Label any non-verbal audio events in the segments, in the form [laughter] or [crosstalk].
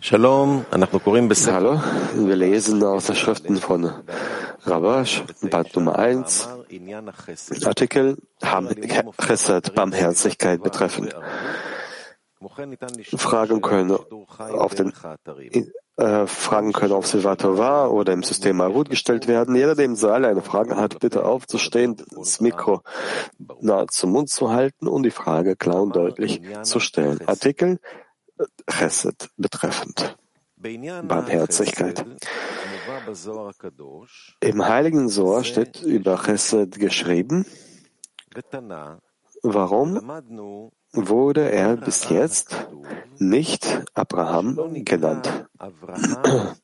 Hallo, wir lesen aus den Schriften von Rabash, Band Nummer 1, Artikel Chesed, Barmherzigkeit betreffend. Fragen können auf den äh, Fragen können auf Silvatova oder im System Arut gestellt werden. Jeder, der im Saal eine Frage hat, bitte aufzustehen, das Mikro nahe zum Mund zu halten und die Frage klar und deutlich zu stellen. Artikel Chesed betreffend. Barmherzigkeit. Im Heiligen Sohr steht über Chesed geschrieben, warum wurde er bis jetzt nicht Abraham genannt. [clears throat]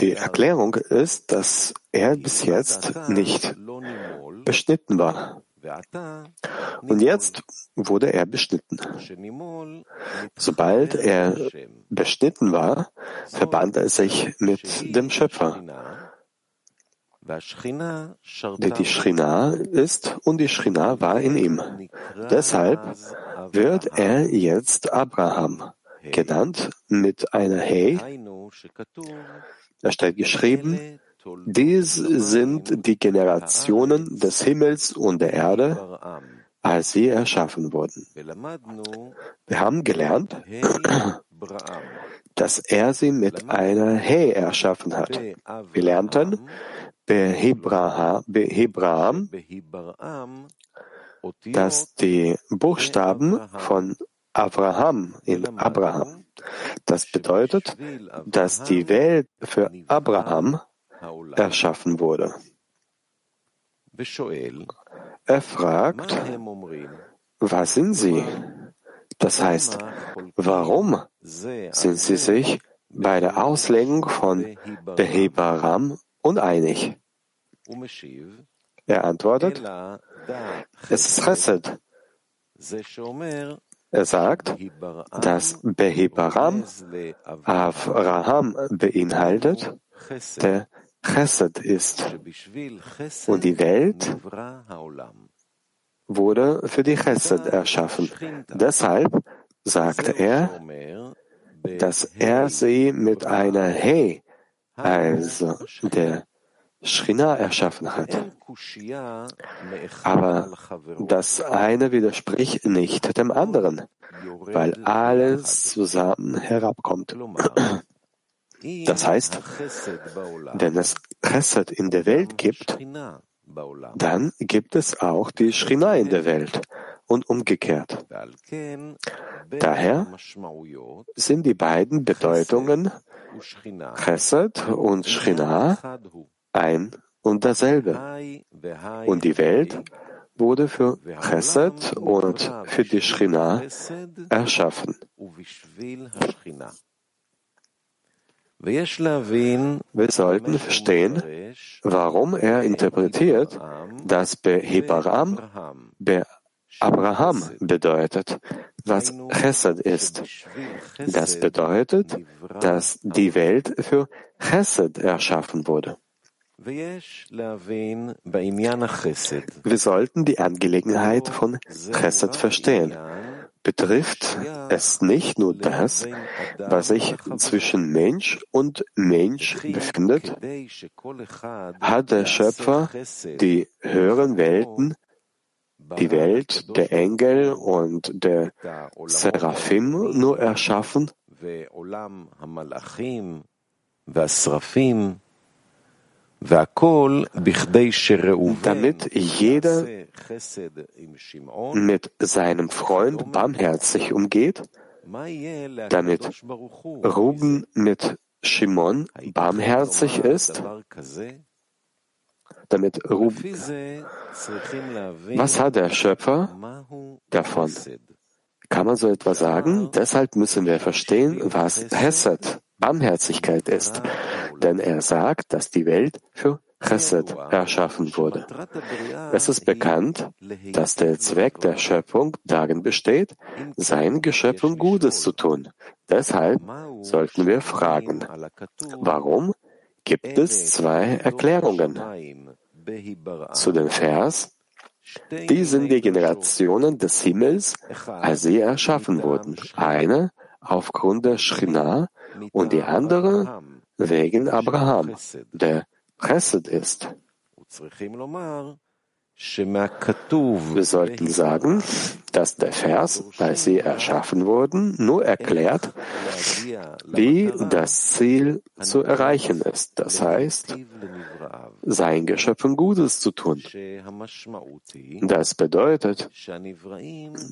Die Erklärung ist, dass er bis jetzt nicht beschnitten war. Und jetzt wurde er beschnitten. Sobald er beschnitten war, verband er sich mit dem Schöpfer, der die Shrina ist und die Shrina war in ihm. Deshalb wird er jetzt Abraham genannt mit einer He. Da steht geschrieben, dies sind die Generationen des Himmels und der Erde, als sie erschaffen wurden. Wir haben gelernt, dass er sie mit einer He erschaffen hat. Wir lernten Behebraham, dass die Buchstaben von Abraham in Abraham. Das bedeutet, dass die Welt für Abraham erschaffen wurde. Er fragt, was sind sie? Das heißt, warum sind sie sich bei der Auslegung von Behebaram uneinig? Er antwortet, es ist Chesed. Er sagt, dass Behebaram Avraham beinhaltet, der Chesed ist. Und die Welt wurde für die Chesed erschaffen. Deshalb sagt er, dass er sie mit einer He, also der Shrina, erschaffen hat. Aber das eine widerspricht nicht dem anderen, weil alles zusammen herabkommt. Das heißt, wenn es Chesed in der Welt gibt, dann gibt es auch die Shrina in der Welt und umgekehrt. Daher sind die beiden Bedeutungen Chesed und Shrina ein und dasselbe. Und die Welt wurde für Chesed und für die Shrina erschaffen. Wir sollten verstehen, warum er interpretiert, dass Behebaram Be Abraham bedeutet, was Chesed ist. Das bedeutet, dass die Welt für Chesed erschaffen wurde. Wir sollten die Angelegenheit von Chesed verstehen betrifft es nicht nur das, was sich zwischen Mensch und Mensch befindet, hat der Schöpfer die höheren Welten, die Welt der Engel und der Seraphim nur erschaffen, damit jeder mit seinem Freund barmherzig umgeht, damit Ruben mit Shimon barmherzig ist, damit Ruben. Was hat der Schöpfer davon? Kann man so etwas sagen? Deshalb müssen wir verstehen, was Hesed, Barmherzigkeit ist denn er sagt, dass die Welt für Chesed erschaffen wurde. Es ist bekannt, dass der Zweck der Schöpfung darin besteht, seinen Geschöpfen Gutes zu tun. Deshalb sollten wir fragen, warum gibt es zwei Erklärungen zu dem Vers Die sind die Generationen des Himmels, als sie erschaffen wurden. Eine aufgrund der Schrina und die andere wegen Abraham, der Chesed ist. Wir sollten sagen, dass der Vers, als sie erschaffen wurden, nur erklärt, wie das Ziel zu erreichen ist. Das heißt, seinen Geschöpfen Gutes zu tun. Das bedeutet,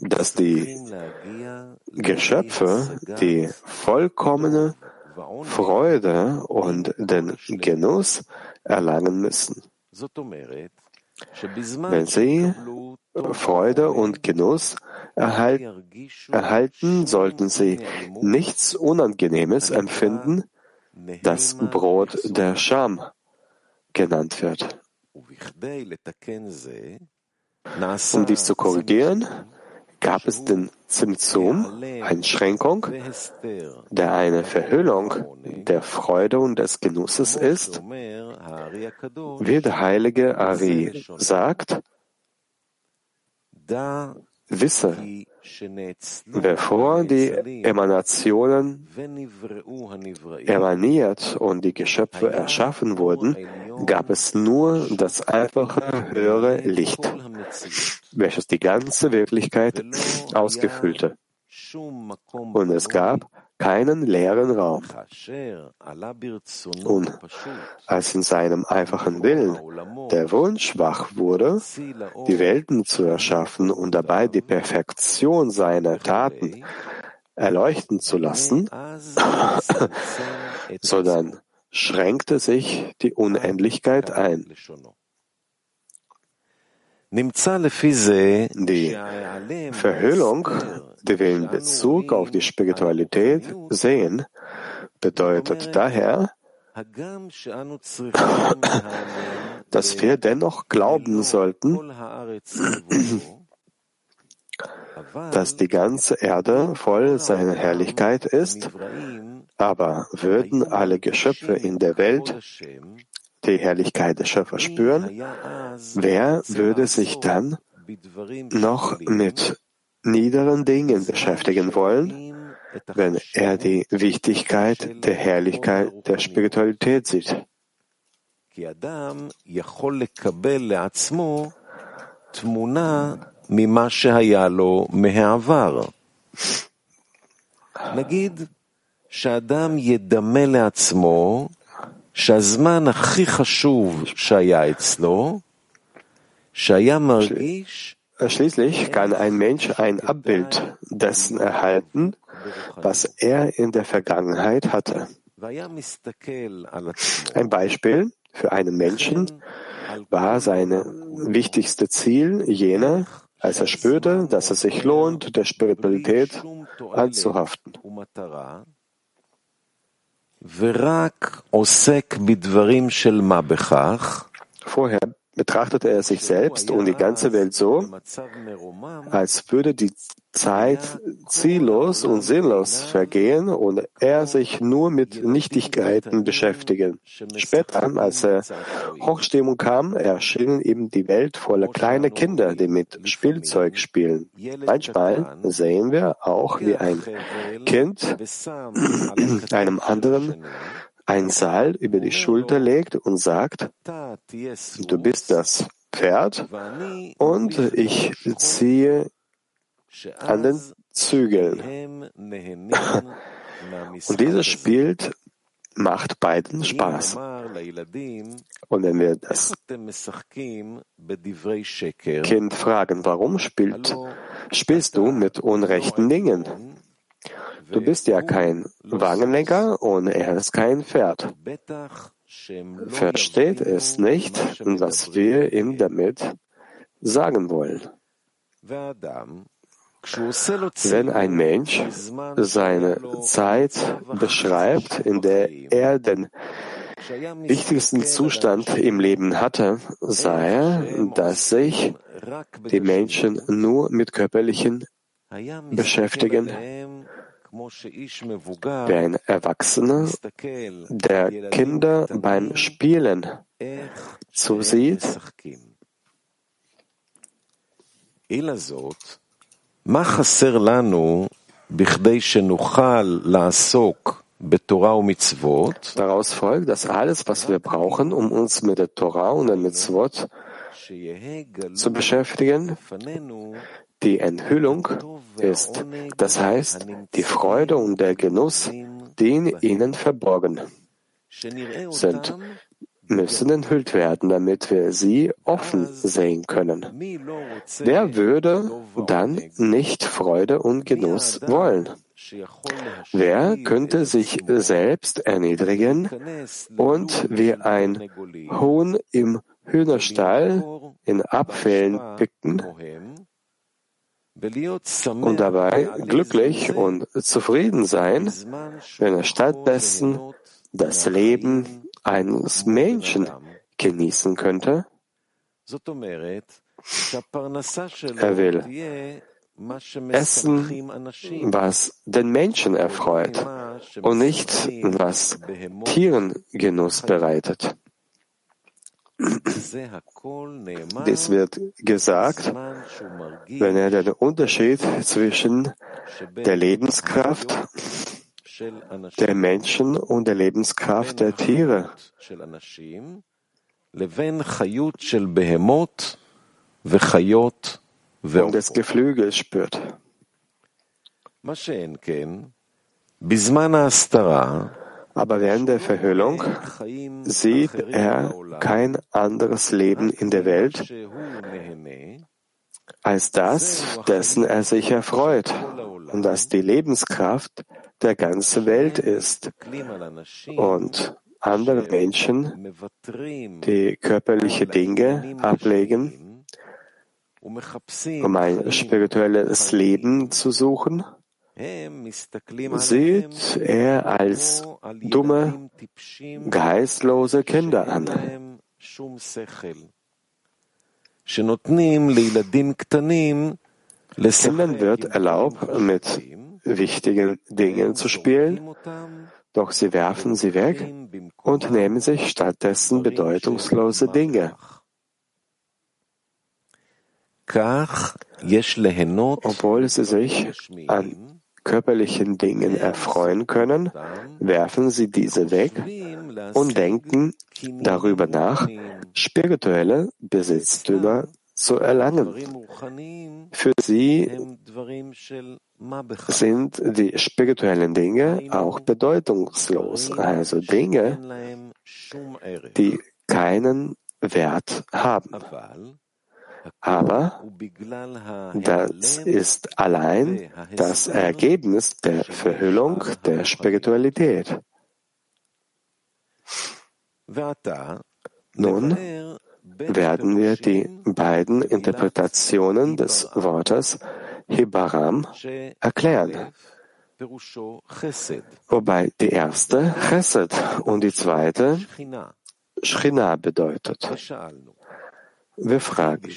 dass die Geschöpfe die vollkommene Freude und den Genuss erlangen müssen. Wenn sie Freude und Genuss erhalten, sollten sie nichts Unangenehmes empfinden, das Brot der Scham genannt wird. Um dies zu korrigieren, gab es den Zimtzum, Einschränkung, der eine Verhüllung der Freude und des Genusses ist, wie der heilige Ari sagt, wisse, bevor die Emanationen emaniert und die Geschöpfe erschaffen wurden, gab es nur das einfache höhere Licht, welches die ganze Wirklichkeit ausgefüllte. Und es gab keinen leeren Raum. Und als in seinem einfachen Willen der Wunsch wach wurde, die Welten zu erschaffen und dabei die Perfektion seiner Taten erleuchten zu lassen, [laughs] so dann schränkte sich die Unendlichkeit ein. Die Verhüllung, die wir in Bezug auf die Spiritualität sehen, bedeutet daher, dass wir dennoch glauben sollten, dass die ganze Erde voll seiner Herrlichkeit ist, aber würden alle Geschöpfe in der Welt die Herrlichkeit des Schöpfers spüren, wer würde sich dann noch mit niederen Dingen beschäftigen wollen, wenn er die Wichtigkeit der Herrlichkeit der Spiritualität sieht? נגיד שאדם ידמה לעצמו שהזמן הכי חשוב שהיה אצלו, שהיה מרגיש Schließlich kann ein Mensch ein Abbild dessen erhalten, was er in der Vergangenheit hatte. Ein Beispiel für einen Menschen war sein wichtigste Ziel jener, als er spürte, dass es sich lohnt, der Spiritualität anzuhaften. Vorher betrachtete er sich selbst und die ganze Welt so, als würde die Zeit ziellos und sinnlos vergehen und er sich nur mit Nichtigkeiten beschäftigen. Später, als er Hochstimmung kam, erschien ihm die Welt voller kleiner Kinder, die mit Spielzeug spielen. Manchmal sehen wir auch, wie ein Kind [clears throat] einem anderen ein Seil über die Schulter legt und sagt, du bist das Pferd und ich ziehe an den Zügeln. Und dieses Spiel macht beiden Spaß. Und wenn wir das Kind fragen, warum spielt, spielst du mit unrechten Dingen? Du bist ja kein Wagenlenker und er ist kein Pferd. Versteht es nicht, was wir ihm damit sagen wollen. Wenn ein Mensch seine Zeit beschreibt, in der er den wichtigsten Zustand im Leben hatte, sah er, dass sich die Menschen nur mit körperlichen beschäftigen. Wie ein Erwachsener, der Kinder beim Spielen zusieht, מה חסר לנו בכדי שנוכל לעסוק בתורה ומצוות? Daraus folgt, dass alles, was wir brauchen, um uns mit der Torah und den Mitzvot zu beschäftigen, die Enthüllung ist, das heißt, die Freude und der Genuss, die in ihnen verborgen sind, müssen enthüllt werden, damit wir sie offen sehen können. Wer würde dann nicht Freude und Genuss wollen? Wer könnte sich selbst erniedrigen und wie ein Huhn im Hühnerstall in Abfällen picken und dabei glücklich und zufrieden sein, wenn er stattdessen das Leben eines Menschen genießen könnte? Er will essen, was den Menschen erfreut und nicht, was Tieren Genuss bereitet. Dies wird gesagt, wenn er den Unterschied zwischen der Lebenskraft der Menschen und der Lebenskraft der Tiere und des Geflügels spürt. Aber während der Verhüllung sieht er kein anderes Leben in der Welt als das, dessen er sich erfreut und das die Lebenskraft der ganzen Welt ist. Und andere Menschen, die körperliche Dinge ablegen, um ein spirituelles Leben zu suchen, sieht er als dumme, geistlose Kinder an. Kindern wird erlaubt, mit wichtigen Dingen zu spielen, doch sie werfen sie weg und nehmen sich stattdessen bedeutungslose Dinge. Obwohl sie sich an körperlichen Dingen erfreuen können, werfen sie diese weg und denken darüber nach, spirituelle Besitztümer zu erlangen. Für sie sind die spirituellen Dinge auch bedeutungslos, also Dinge, die keinen Wert haben. Aber das ist allein das Ergebnis der Verhüllung der Spiritualität. Nun werden wir die beiden Interpretationen des Wortes Hibaram erklären. Wobei die erste Chesed und die zweite Shchina bedeutet. Wir fragen,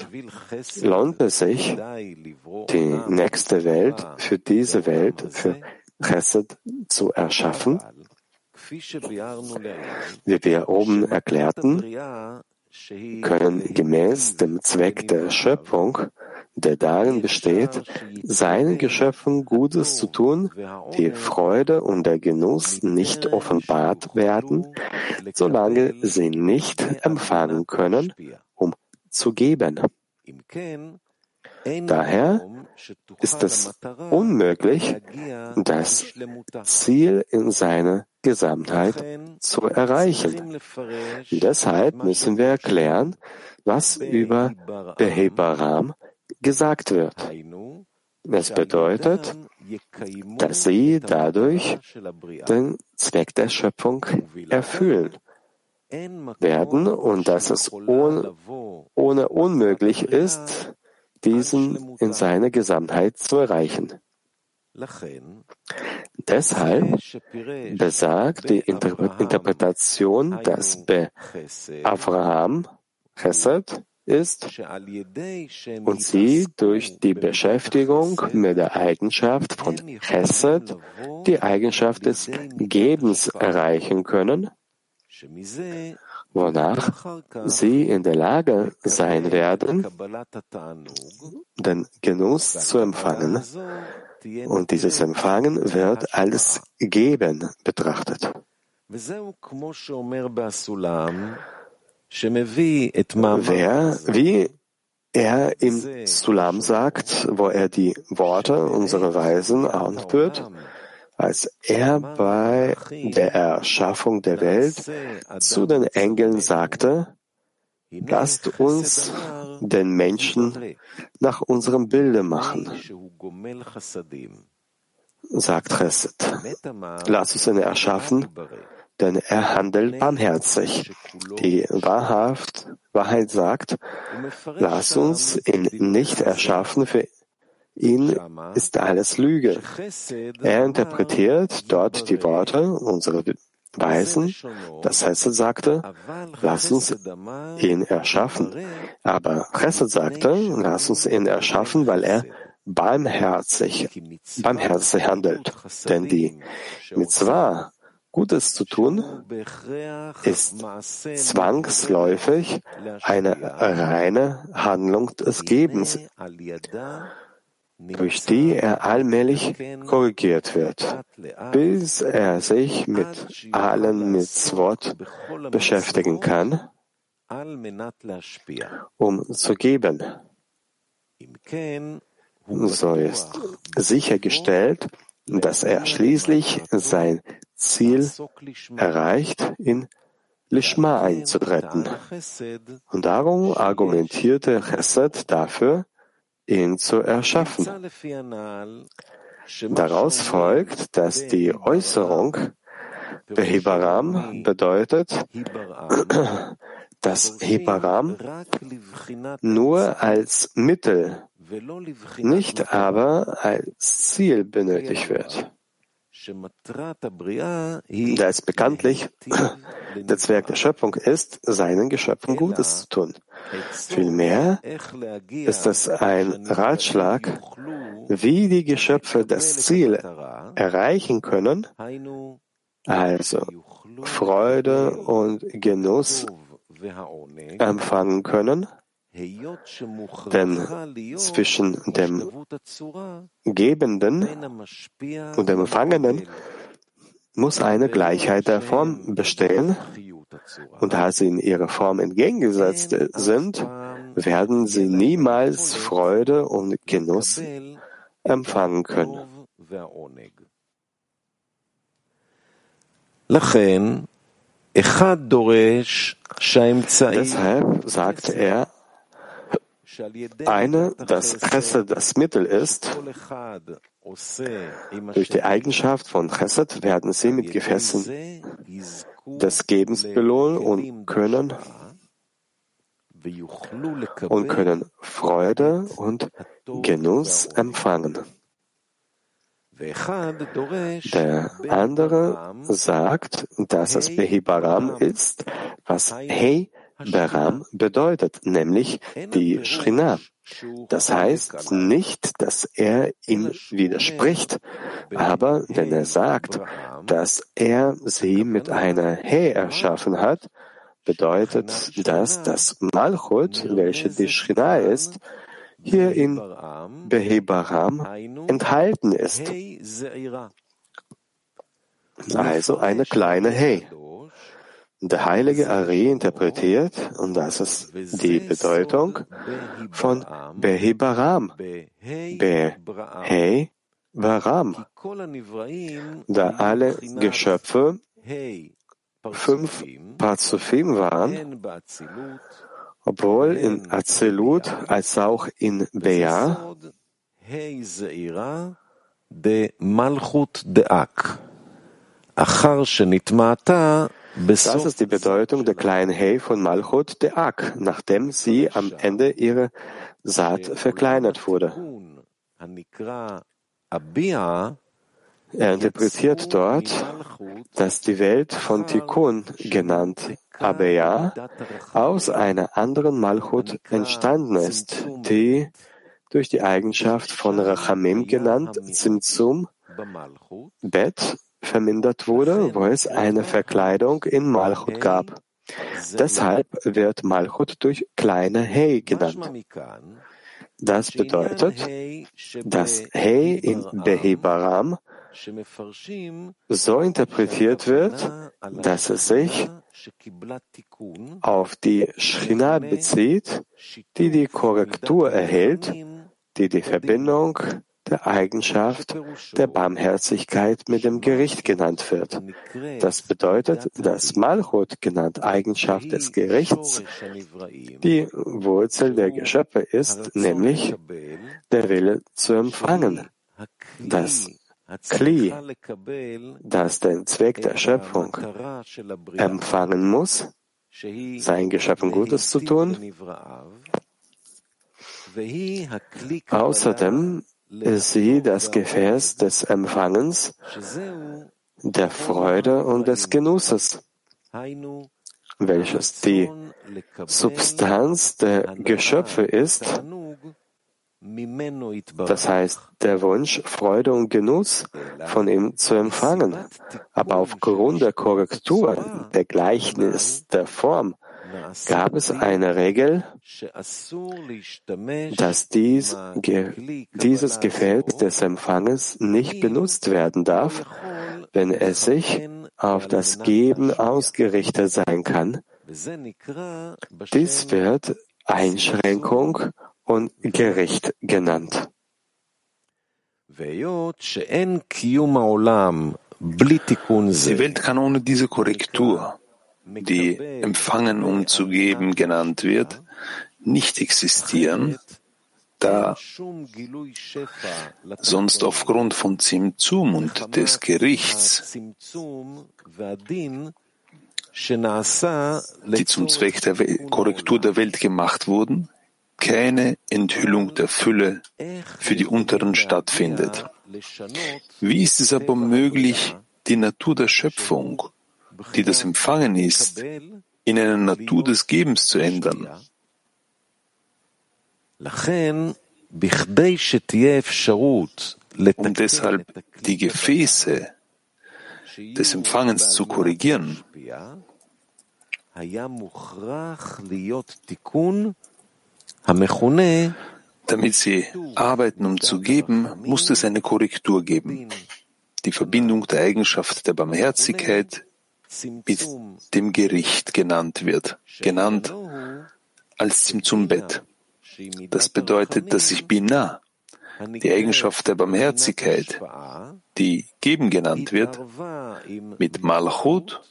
lohnt es sich, die nächste Welt für diese Welt, für Chesed zu erschaffen? Wie wir oben erklärten, können gemäß dem Zweck der Schöpfung, der darin besteht, seinen Geschöpfen Gutes zu tun, die Freude und der Genuss nicht offenbart werden, solange sie nicht empfangen können, um zu geben. Daher ist es unmöglich, das Ziel in seiner Gesamtheit zu erreichen. Deshalb müssen wir erklären, was über Behebaram gesagt wird. Es bedeutet, dass sie dadurch den Zweck der Schöpfung erfüllen werden und dass es ohne, ohne unmöglich ist, diesen in seiner Gesamtheit zu erreichen. Deshalb besagt die Interpretation, dass Be Avraham Chesed ist und sie durch die Beschäftigung mit der Eigenschaft von Chesed die Eigenschaft des Gebens erreichen können wonach sie in der Lage sein werden, den Genuss zu empfangen, und dieses Empfangen wird als Geben betrachtet. Wer, wie er im Sulam sagt, wo er die Worte unserer Weisen anführt, als er bei der Erschaffung der Welt zu den Engeln sagte, lasst uns den Menschen nach unserem Bilde machen, sagt Chesed. Lass uns ihn erschaffen, denn er handelt barmherzig. Die Wahrhaft, Wahrheit sagt, lass uns ihn nicht erschaffen für ihn ist alles Lüge. Er interpretiert dort die Worte unserer Weisen. Das Chesed sagte, lass uns ihn erschaffen. Aber Chesed sagte, lass uns ihn erschaffen, weil er barmherzig, barmherzig handelt. Denn die Mitzvah, Gutes zu tun, ist zwangsläufig eine reine Handlung des Gebens, durch die er allmählich korrigiert wird, bis er sich mit allen Mitzvot beschäftigen kann, um zu geben. So ist sichergestellt, dass er schließlich sein Ziel erreicht, in Lishma einzutreten. Und darum argumentierte Chesed dafür, ihn zu erschaffen. Daraus folgt, dass die Äußerung Behibaram bedeutet, dass Hibaram nur als Mittel, nicht aber als Ziel benötigt wird. Da es bekanntlich [coughs] der Zweck der Schöpfung ist, seinen Geschöpfen Gutes zu tun. Vielmehr ist es ein Ratschlag, wie die Geschöpfe das Ziel erreichen können, also Freude und Genuss empfangen können, denn zwischen dem Gebenden und dem Empfangenen muss eine Gleichheit der Form bestehen, und da sie in ihrer Form entgegengesetzt sind, werden sie niemals Freude und Genuss empfangen können. Deshalb sagt er, eine, dass Chesed das Mittel ist. Durch die Eigenschaft von Chesed werden sie mit Gefäßen des Gebens belohnt und können und können Freude und Genuss empfangen. Der andere sagt, dass es Behibaram ist, was Hey Beram bedeutet, nämlich die Shrina. Das heißt nicht, dass er ihm widerspricht, aber wenn er sagt, dass er sie mit einer He erschaffen hat, bedeutet das, dass Malchut, welche die Shrina ist, hier in Behebaram enthalten ist. Also eine kleine He Der heilige Ari interpretiert, und das ist die Bedeutung von Behibaram, Behebaram, da alle Geschöpfe fünf Pazufim waren, obwohl in Azelut als auch in Bea de Malchut deak. אחר שנטמעתה das ist die Bedeutung der kleinen Hey von Malchut der Ak, nachdem sie am Ende ihrer Saat verkleinert wurde. Er interpretiert dort, dass die Welt von Tikkun, genannt Abeya, aus einer anderen Malchut entstanden ist, die durch die Eigenschaft von Rachamim genannt Zimtzum, Bet vermindert wurde, wo es eine Verkleidung in Malchut gab. Deshalb wird Malchut durch kleine Hey genannt. Das bedeutet, dass Hey in Behebaram. So interpretiert wird, dass es sich auf die Schrina bezieht, die die Korrektur erhält, die die Verbindung der Eigenschaft der Barmherzigkeit mit dem Gericht genannt wird. Das bedeutet, dass Malchut genannt Eigenschaft des Gerichts die Wurzel der Geschöpfe ist, nämlich der Wille zu empfangen. Das Kli, das den Zweck der Schöpfung empfangen muss, sein Geschöpfen Gutes zu tun. Außerdem sie das Gefäß des Empfangens, der Freude und des Genusses, welches die Substanz der Geschöpfe ist, das heißt, der Wunsch, Freude und Genuss von ihm zu empfangen. Aber aufgrund der Korrektur, der Gleichnis der Form, gab es eine Regel, dass dies, ge, dieses Gefäß des Empfanges nicht benutzt werden darf, wenn es sich auf das Geben ausgerichtet sein kann. Dies wird Einschränkung und Gericht genannt. Die Welt kann ohne diese Korrektur, die empfangen und zu geben genannt wird, nicht existieren, da sonst aufgrund von Zimtzum und des Gerichts, die zum Zweck der Korrektur der Welt gemacht wurden, keine Enthüllung der Fülle für die Unteren stattfindet. Wie ist es aber möglich, die Natur der Schöpfung, die das Empfangen ist, in eine Natur des Gebens zu ändern? Um deshalb die Gefäße des Empfangens zu korrigieren, damit sie arbeiten, um zu geben, muss es eine Korrektur geben. Die Verbindung der Eigenschaft der Barmherzigkeit mit dem Gericht genannt wird, genannt als zum Bett. Das bedeutet, dass sich Binah, die Eigenschaft der Barmherzigkeit, die Geben genannt wird, mit Malchut,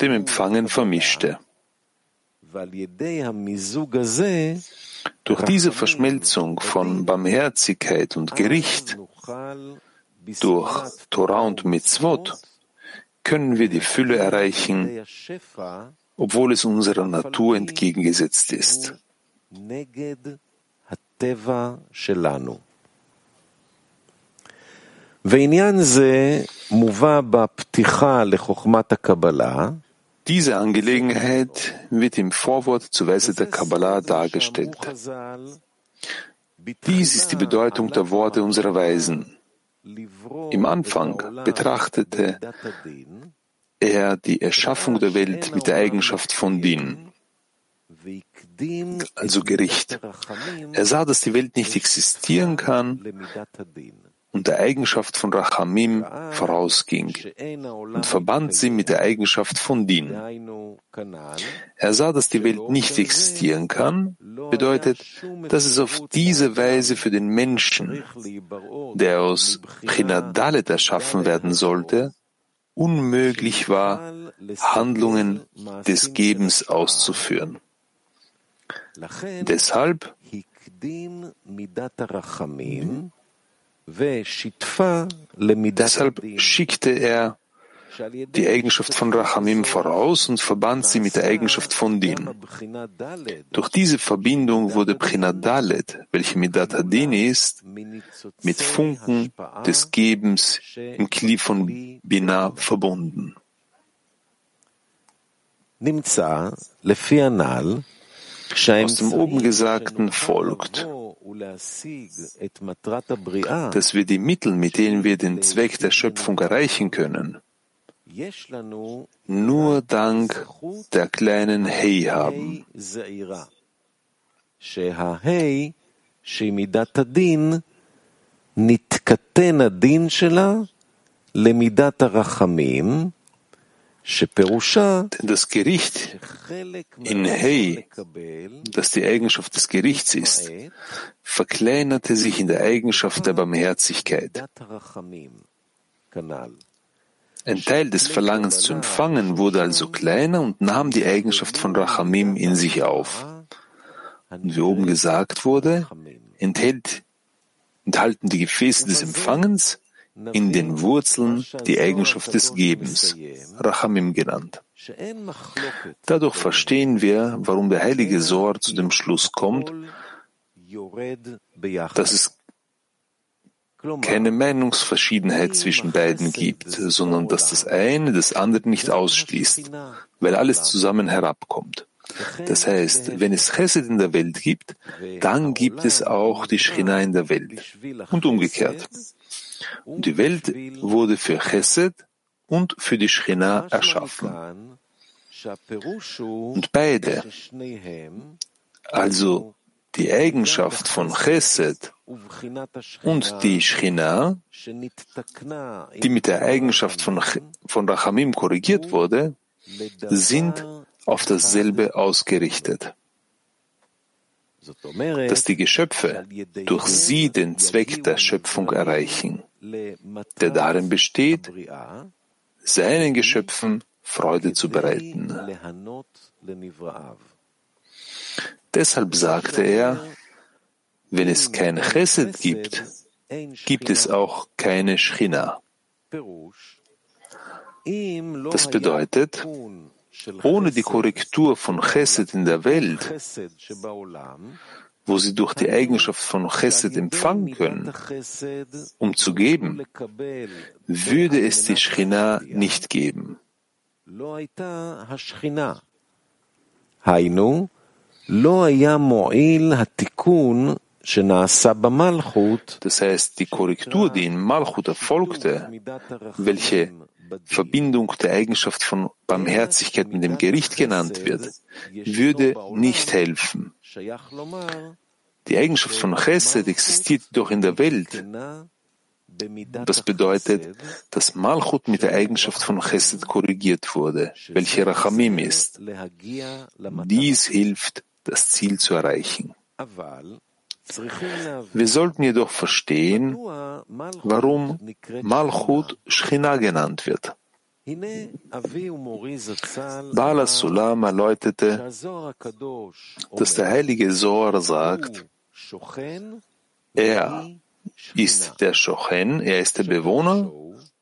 dem Empfangen, vermischte. Durch diese Verschmelzung von Barmherzigkeit und Gericht, durch Torah und Mitzvot, können wir die Fülle erreichen, obwohl es unserer Natur entgegengesetzt ist. Diese Angelegenheit wird im Vorwort zur Weise der Kabbalah dargestellt. Dies ist die Bedeutung der Worte unserer Weisen. Im Anfang betrachtete er die Erschaffung der Welt mit der Eigenschaft von Din, also Gericht. Er sah, dass die Welt nicht existieren kann und der Eigenschaft von Rachamim vorausging und verband sie mit der Eigenschaft von Din. Er sah, dass die Welt nicht existieren kann, bedeutet, dass es auf diese Weise für den Menschen, der aus Chinadalet erschaffen werden sollte, unmöglich war, Handlungen des Gebens auszuführen. Deshalb Deshalb schickte er die Eigenschaft von Rachamim voraus und verband sie mit der Eigenschaft von Din. Durch diese Verbindung wurde Dalet, welche Midat Hadin ist, mit Funken des Gebens im Kli von Binah verbunden. Aus dem oben Gesagten folgt, dass wir die Mittel, mit denen wir den Zweck der Schöpfung erreichen können, nur dank der kleinen Hei haben. נתקטן הדין שלה למידת הרחמים, das Gericht in Hei, das die Eigenschaft des Gerichts ist, verkleinerte sich in der Eigenschaft der Barmherzigkeit. Ein Teil des Verlangens zu empfangen wurde also kleiner und nahm die Eigenschaft von Rachamim in sich auf. Und wie oben gesagt wurde, enthält, enthalten die Gefäße des Empfangens in den Wurzeln die Eigenschaft des Gebens, Rachamim genannt. Dadurch verstehen wir, warum der heilige Sohr zu dem Schluss kommt, dass es keine Meinungsverschiedenheit zwischen beiden gibt, sondern dass das eine das andere nicht ausschließt, weil alles zusammen herabkommt. Das heißt, wenn es Chesed in der Welt gibt, dann gibt es auch die Schrina in der Welt und umgekehrt. Und die Welt wurde für Chesed und für die Shechina erschaffen. Und beide, also die Eigenschaft von Chesed und die Shechina, die mit der Eigenschaft von, von Rachamim korrigiert wurde, sind auf dasselbe ausgerichtet. Dass die Geschöpfe durch sie den Zweck der Schöpfung erreichen, der darin besteht, seinen Geschöpfen Freude zu bereiten. Deshalb sagte er, wenn es kein Chesed gibt, gibt es auch keine Schchina. Das bedeutet, ohne die Korrektur von Chesed in der Welt, wo sie durch die Eigenschaft von Chesed empfangen können, um zu geben, würde es die Schchina nicht geben. Das heißt, die Korrektur, die in Malchut erfolgte, welche Verbindung der Eigenschaft von Barmherzigkeit mit dem Gericht genannt wird, würde nicht helfen. Die Eigenschaft von Chesed existiert doch in der Welt. Das bedeutet, dass Malchut mit der Eigenschaft von Chesed korrigiert wurde, welche Rachamim ist. Dies hilft, das Ziel zu erreichen. Wir sollten jedoch verstehen, warum Malchut Shchina genannt wird. Bala Sulam erläuterte, dass der heilige Zohar sagt, er ist der Shochen, er ist der Bewohner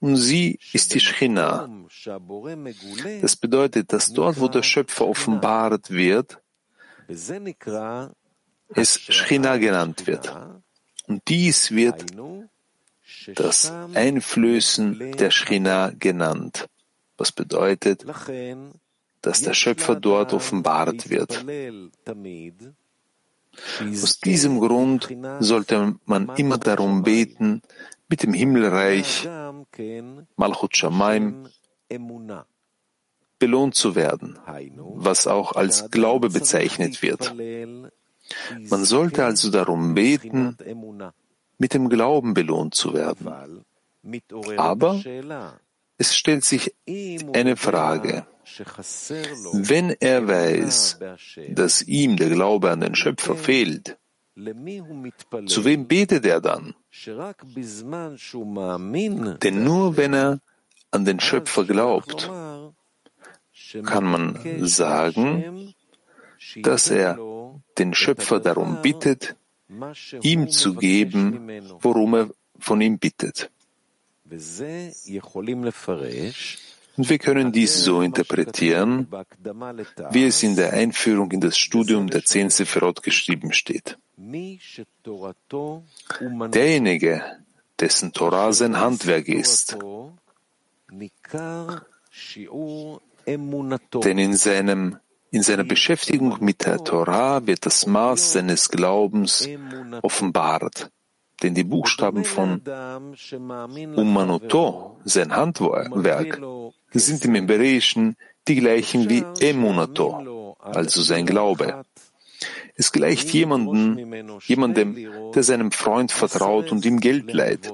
und sie ist die Shchina. Das bedeutet, dass dort, wo der Schöpfer offenbart wird, es Schchina genannt wird. Und dies wird das Einflößen der Schchina genannt, was bedeutet, dass der Schöpfer dort offenbart wird. Aus diesem Grund sollte man immer darum beten, mit dem Himmelreich Malchut Shamaim belohnt zu werden, was auch als Glaube bezeichnet wird. Man sollte also darum beten, mit dem Glauben belohnt zu werden. Aber es stellt sich eine Frage. Wenn er weiß, dass ihm der Glaube an den Schöpfer fehlt, zu wem betet er dann? Denn nur wenn er an den Schöpfer glaubt, kann man sagen, dass er den Schöpfer darum bittet, ihm zu geben, worum er von ihm bittet. Und wir können dies so interpretieren, wie es in der Einführung in das Studium der zehn Sephirot geschrieben steht. Derjenige, dessen Torah sein Handwerk ist, denn in seinem in seiner Beschäftigung mit der Torah wird das Maß seines Glaubens offenbart, denn die Buchstaben von Umanoto, sein Handwerk, sind im Hebräischen die gleichen wie Emunato, also sein Glaube. Es gleicht jemanden, jemandem, der seinem Freund vertraut und ihm Geld leiht.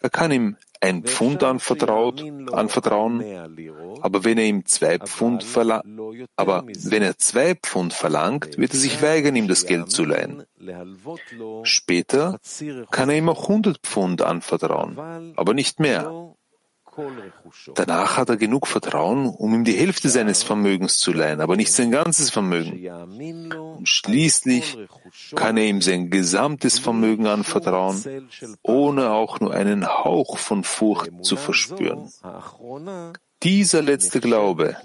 Er kann ihm ein Pfund anvertraut, anvertrauen, aber wenn er ihm zwei Pfund verlangt, aber wenn er zwei Pfund verlangt, wird er sich weigern, ihm das Geld zu leihen. Später kann er ihm auch hundert Pfund anvertrauen, aber nicht mehr. Danach hat er genug Vertrauen, um ihm die Hälfte seines Vermögens zu leihen, aber nicht sein ganzes Vermögen. Und schließlich kann er ihm sein gesamtes Vermögen anvertrauen, ohne auch nur einen Hauch von Furcht zu verspüren. Dieser letzte Glaube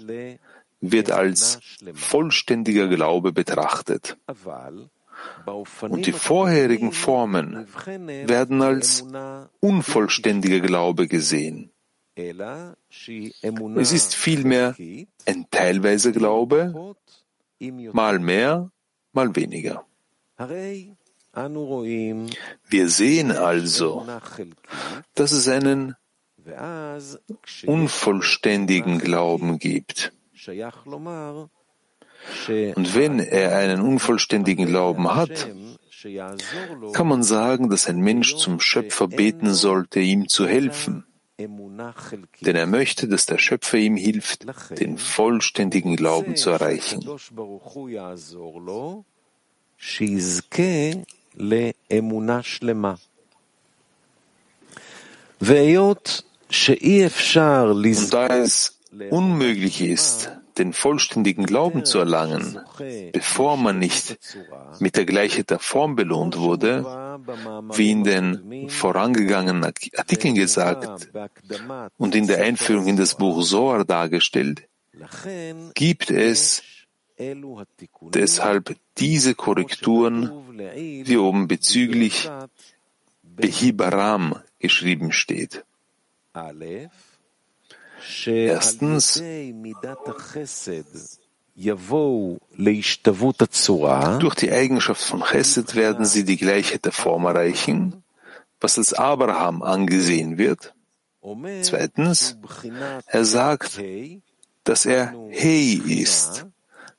wird als vollständiger Glaube betrachtet. Und die vorherigen Formen werden als unvollständiger Glaube gesehen. Es ist vielmehr ein teilweiser Glaube, mal mehr, mal weniger. Wir sehen also, dass es einen unvollständigen Glauben gibt. Und wenn er einen unvollständigen Glauben hat, kann man sagen, dass ein Mensch zum Schöpfer beten sollte, ihm zu helfen denn er möchte, dass der Schöpfer ihm hilft, den vollständigen Glauben zu erreichen. Und da es unmöglich ist, den vollständigen Glauben zu erlangen, bevor man nicht mit der Gleichheit der Form belohnt wurde, wie in den vorangegangenen Artikeln gesagt und in der Einführung in das Buch Zohar dargestellt, gibt es deshalb diese Korrekturen, wie oben bezüglich Behibaram geschrieben steht. Erstens, durch die Eigenschaft von Chesed werden sie die Gleichheit der Form erreichen, was als Abraham angesehen wird. Zweitens, er sagt, dass er Hei ist,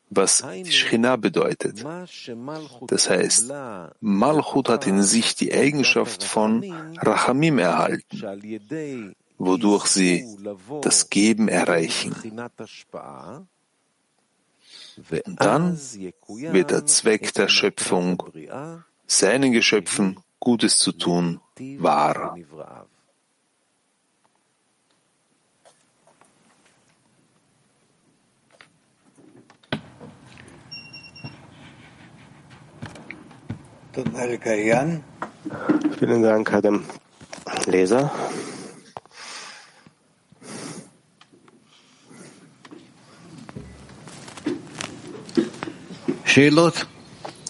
was die Shechina bedeutet. Das heißt, Malchut hat in sich die Eigenschaft von Rachamim erhalten, wodurch sie das Geben erreichen. Und dann wird der Zweck der Schöpfung, seinen Geschöpfen Gutes zu tun, wahr. Vielen Dank, Herr Leser.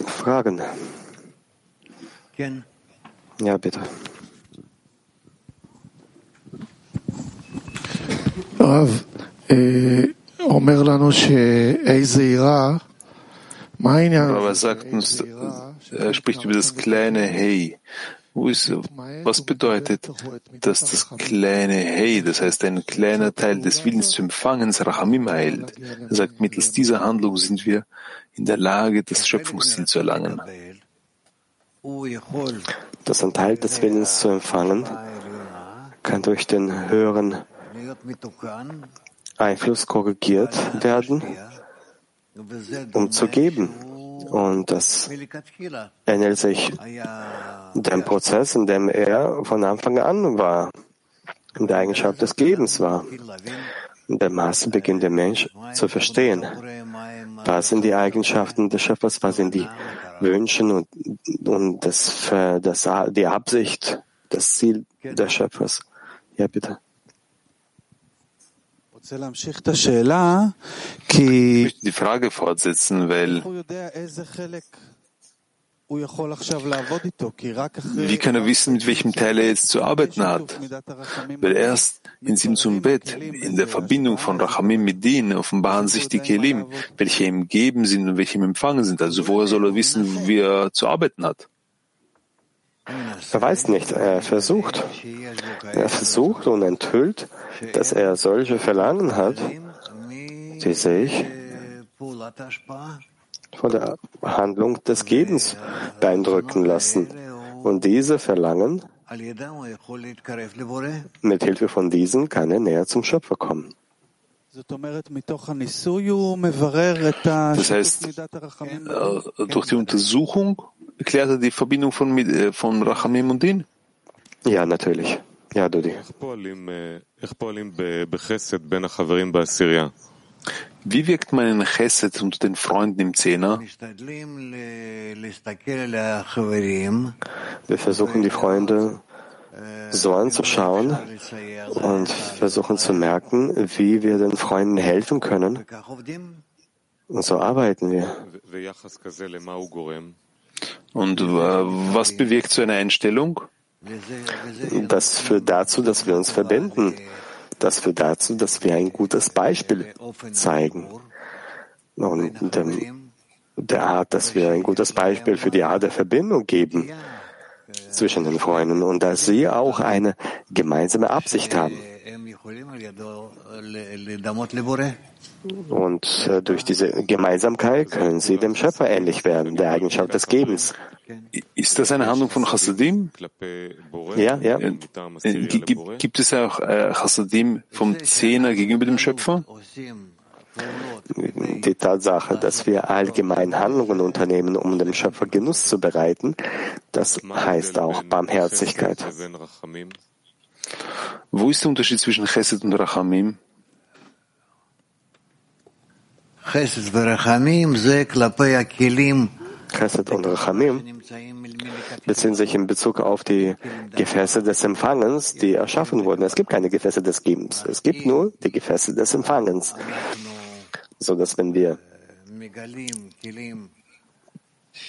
Fragen? Ja, bitte. הרב אומר לנו שאיזה יראה, מה העניין? Aber er sagt uns, er spricht über das kleine Hey. Was bedeutet, dass das kleine Hey, das heißt ein kleiner Teil des Willens zu empfangen, Rachamim heilt? Er sagt, mittels dieser Handlung sind wir in der Lage, das Schöpfungsziel zu erlangen. Dass ein Teil des Willens zu empfangen kann durch den höheren Einfluss korrigiert werden, um zu geben. Und das ähnelt sich dem Prozess, in dem er von Anfang an war, in der Eigenschaft des Gebens war. Dem Maße beginnt der Mensch zu verstehen, was sind die Eigenschaften des Schöpfers, was sind die Wünsche und, und das, das, die Absicht, das Ziel des Schöpfers. Ja, bitte. Ich möchte die Frage fortsetzen, weil wie kann er wissen, mit welchem Teil er jetzt zu arbeiten hat? Weil erst in Simsum Bet, in der Verbindung von Rachamim mit Din, offenbaren sich die Kelim, welche ihm geben sind und welche ihm empfangen sind. Also woher soll er wissen, wie er zu arbeiten hat? Er weiß nicht, er versucht. Er versucht und enthüllt dass er solche Verlangen hat, die sich von der Handlung des Gebens beeindrucken lassen. Und diese Verlangen, mit Hilfe von diesen kann er näher zum Schöpfer kommen. Das heißt, durch die Untersuchung erklärt er die Verbindung von, äh, von Rachamim und Din? Ja, natürlich. Ja, Dudi. Wie wirkt man in Chesed unter den Freunden im Zehner? Wir versuchen die Freunde so anzuschauen und versuchen zu merken, wie wir den Freunden helfen können. Und so arbeiten wir. Und was bewirkt so eine Einstellung? Das führt dazu, dass wir uns verbinden. Das führt dazu, dass wir ein gutes Beispiel zeigen. Und ähm, der Art, dass wir ein gutes Beispiel für die Art der Verbindung geben zwischen den Freunden und dass sie auch eine gemeinsame Absicht haben. Und äh, durch diese Gemeinsamkeit können sie dem Schöpfer ähnlich werden, der Eigenschaft des Gebens. Ist das eine Handlung von Chassadim? Ja, ja. Äh, gibt, gibt es auch äh, Chassadim vom Zehner gegenüber dem Schöpfer? Die Tatsache, dass wir allgemein Handlungen unternehmen, um dem Schöpfer Genuss zu bereiten, das heißt auch Barmherzigkeit. Wo ist der Unterschied zwischen Chesed und Rachamim? Chesed und Rachamim beziehen sich in Bezug auf die Gefäße des Empfangens, die erschaffen wurden. Es gibt keine Gefäße des Gebens. Es gibt nur die Gefäße des Empfangens. So dass wenn wir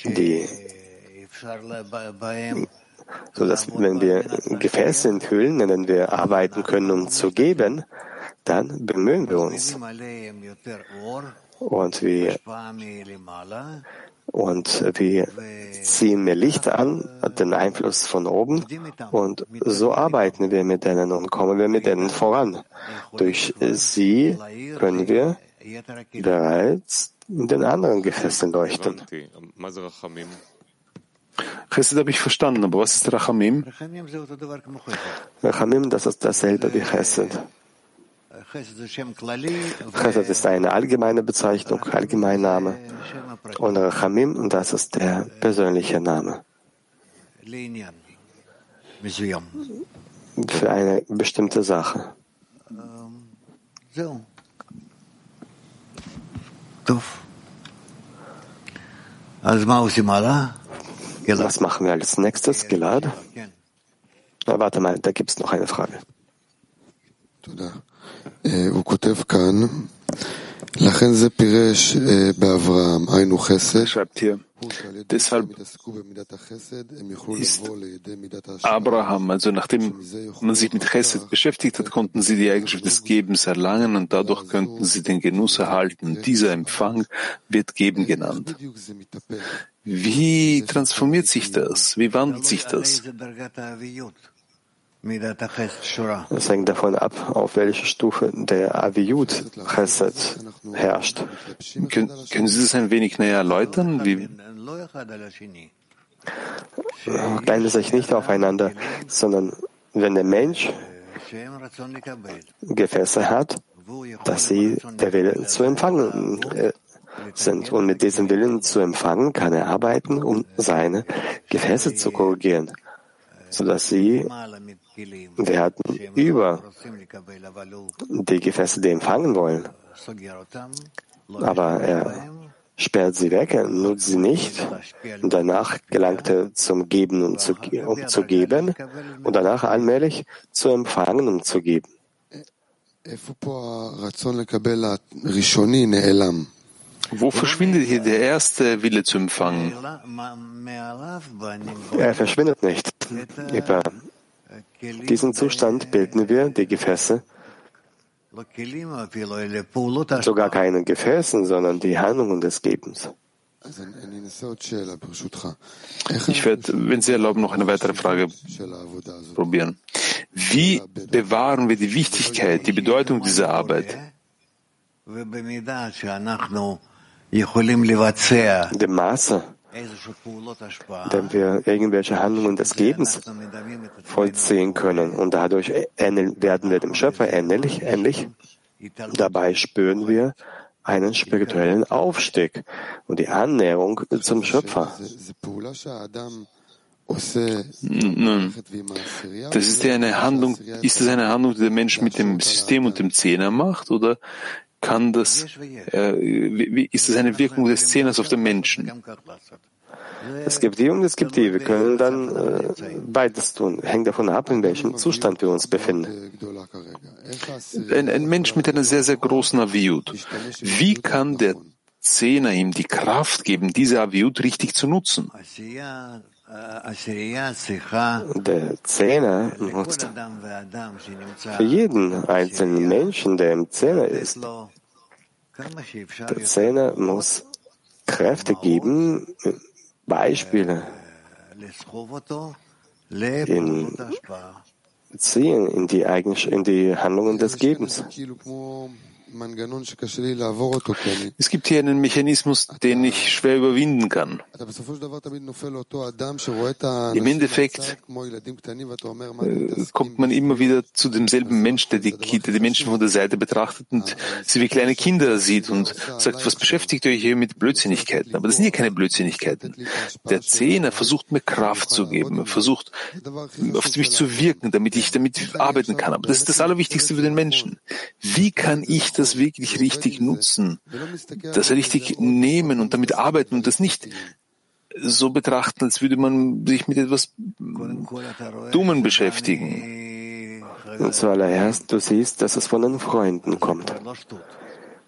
die so dass wenn wir Gefäße enthüllen, in denen wir arbeiten können, um zu geben, dann bemühen wir uns. Und wir, und wir ziehen mehr Licht an, den Einfluss von oben, und so arbeiten wir mit denen und kommen wir mit denen voran. Durch sie können wir bereits in den anderen Gefäßen leuchten. Chesed habe ich verstanden, aber was ist Rachamim? Rachamim, das ist dasselbe wie Chesed. Chesed ist eine allgemeine Bezeichnung, Allgemeinname. Und Rachamim, das ist der persönliche Name. Für eine bestimmte Sache. Was machen wir als nächstes? Gilad? Na, warte mal, da gibt es noch eine Frage. Er schreibt hier, deshalb ist Abraham, also nachdem man sich mit Chesed beschäftigt hat, konnten sie die Eigenschaft des Gebens erlangen und dadurch könnten sie den Genuss erhalten. Dieser Empfang wird Geben genannt. Wie transformiert sich das? Wie wandelt sich das? Es hängt davon ab, auf welcher Stufe der Aviyut Chesed herrscht. Können, können Sie das ein wenig näher erläutern? Wie Bleiben sich nicht aufeinander, sondern wenn der Mensch Gefäße hat, dass sie der Wille zu empfangen äh, sind. Und mit diesem Willen zu empfangen kann er arbeiten, um seine Gefäße zu korrigieren, sodass sie werden über die Gefäße, die empfangen wollen. Aber er sperrt sie weg, er nutzt sie nicht. Und danach gelangt er zum Geben, um zu, um zu geben. Und danach allmählich zu empfangen, um zu geben. Wo verschwindet hier der erste Wille zu empfangen? Er verschwindet nicht. Über diesen Zustand bilden wir die Gefäße, sogar keine Gefäßen, sondern die Handlungen des Gebens. Ich werde, wenn Sie erlauben, noch eine weitere Frage probieren. Wie bewahren wir die Wichtigkeit, die Bedeutung dieser Arbeit? Dem Maße, dem wir irgendwelche Handlungen des Gebens vollziehen können und dadurch werden wir dem Schöpfer ähnlich, ähnlich. Dabei spüren wir einen spirituellen Aufstieg und die Annäherung zum Schöpfer. Nun, das ist ja eine Handlung, ist das eine Handlung, die der Mensch mit dem System und dem Zehner macht, oder kann das, äh, wie, ist das eine Wirkung des Zehners auf den Menschen? Es gibt die und es gibt die. Wir können dann äh, beides tun. Hängt davon ab, in welchem Zustand wir uns befinden. Ein, ein Mensch mit einer sehr, sehr großen Aviut. Wie kann der Zehner ihm die Kraft geben, diese Aviut richtig zu nutzen? Der Zehner muss für jeden einzelnen Menschen, der im Zehner ist, der Zehner muss Kräfte geben, Beispiele in ziehen in die, in die Handlungen des Gebens. Es gibt hier einen Mechanismus, den ich schwer überwinden kann. Im Endeffekt äh, kommt man immer wieder zu demselben Menschen, der die, der die Menschen von der Seite betrachtet und sie wie kleine Kinder sieht und sagt, was beschäftigt euch hier mit Blödsinnigkeiten? Aber das sind hier keine Blödsinnigkeiten. Der Zehner versucht mir Kraft zu geben, versucht auf mich zu wirken, damit ich damit arbeiten kann. Aber das ist das Allerwichtigste für den Menschen. Wie kann ich das das wirklich richtig nutzen, das richtig nehmen und damit arbeiten und das nicht so betrachten, als würde man sich mit etwas Dummen beschäftigen. Und zuallererst, du siehst, dass es von den Freunden kommt.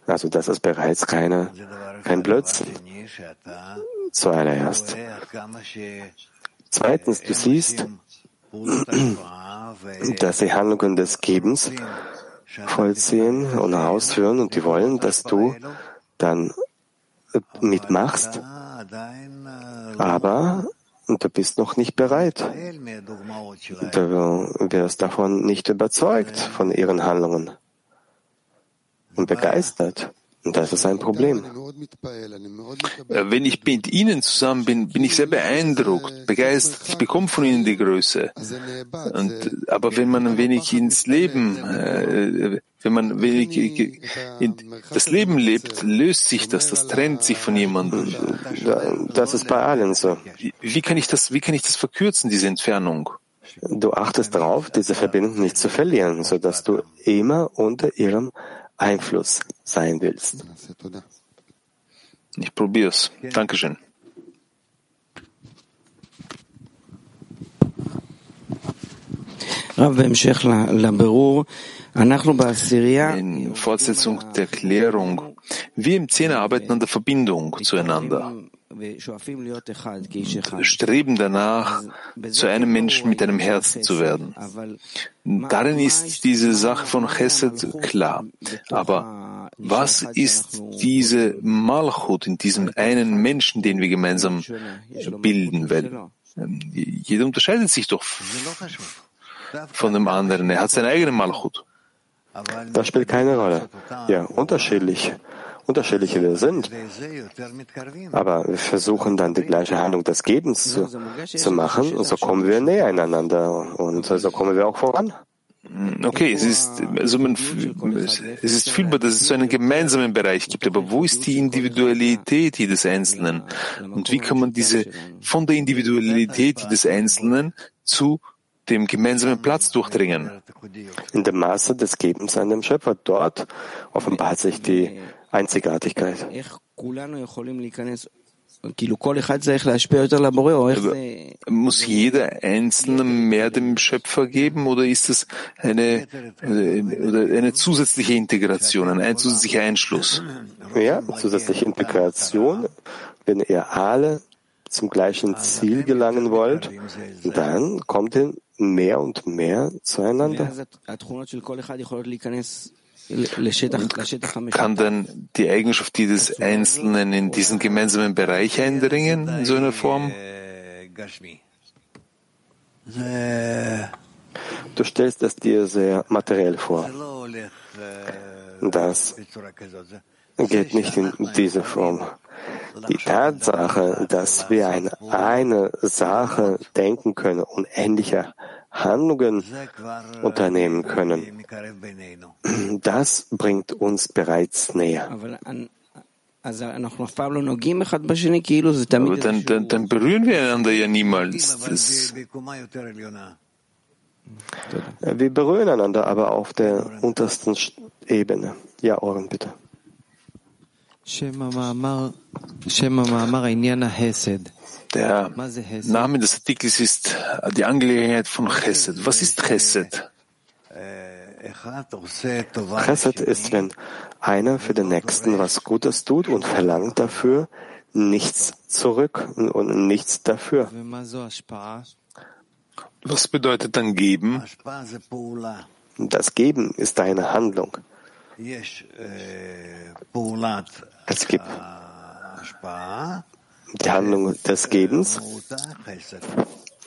Also das ist bereits keine, kein Blödsinn. Zuallererst. Zweitens, du siehst, [clears throat] dass die Handlungen des Gebens vollziehen und ausführen und die wollen, dass du dann mitmachst, aber du bist noch nicht bereit. Du wirst davon nicht überzeugt von ihren Handlungen und begeistert. Und das ist ein Problem. Äh, wenn ich mit Ihnen zusammen bin, bin ich sehr beeindruckt, begeistert. Ich bekomme von Ihnen die Größe. Und, aber wenn man ein wenig ins Leben, äh, wenn man wenig in das Leben lebt, löst sich das, das trennt sich von jemandem. Das ist bei allen so. Wie kann ich das, wie kann ich das verkürzen, diese Entfernung? Du achtest darauf, diese Verbindung nicht zu verlieren, sodass du immer unter ihrem Einfluss sein willst. Ich probiere es. Dankeschön. In Fortsetzung der Klärung, wir im Zehner arbeiten an der Verbindung zueinander streben danach, zu einem Menschen mit einem Herzen zu werden. Darin ist diese Sache von Chesed klar. Aber was ist diese Malchut in diesem einen Menschen, den wir gemeinsam bilden? Weil jeder unterscheidet sich doch von dem anderen. Er hat seine eigene Malchut. Das spielt keine Rolle. Ja, unterschiedlich unterschiedliche wir sind. Aber wir versuchen dann die gleiche Handlung des Gebens zu, zu machen und so kommen wir näher einander und so kommen wir auch voran. Okay, es ist, also man, es ist fühlbar, dass es so einen gemeinsamen Bereich gibt, aber wo ist die Individualität jedes Einzelnen? Und wie kann man diese von der Individualität des Einzelnen zu dem gemeinsamen Platz durchdringen? In dem Maße des Gebens an dem Schöpfer. Dort offenbart sich die Einzigartigkeit. Muss jeder Einzelne mehr dem Schöpfer geben oder ist es eine, eine, eine zusätzliche Integration, ein zusätzlicher Einschluss? Ja, zusätzliche Integration, wenn ihr alle zum gleichen Ziel gelangen wollt, dann kommt ihr mehr und mehr zueinander. Kann dann die Eigenschaft dieses Einzelnen in diesen gemeinsamen Bereich eindringen, in so einer Form? Du stellst es dir sehr materiell vor. Das geht nicht in diese Form. Die Tatsache, dass wir an eine Sache denken können und ähnliche Handlungen unternehmen können, das bringt uns bereits näher. Aber dann, dann, dann berühren wir einander ja niemals. Das wir berühren einander aber auf der untersten Ebene. Ja, Oren, bitte. Der Name des Artikels ist die Angelegenheit von Chesed. Was ist Chesed? Chesed ist, wenn einer für den Nächsten was Gutes tut und verlangt dafür nichts zurück und nichts dafür. Was bedeutet dann geben? Das Geben ist eine Handlung. Es gibt die Handlung des Gebens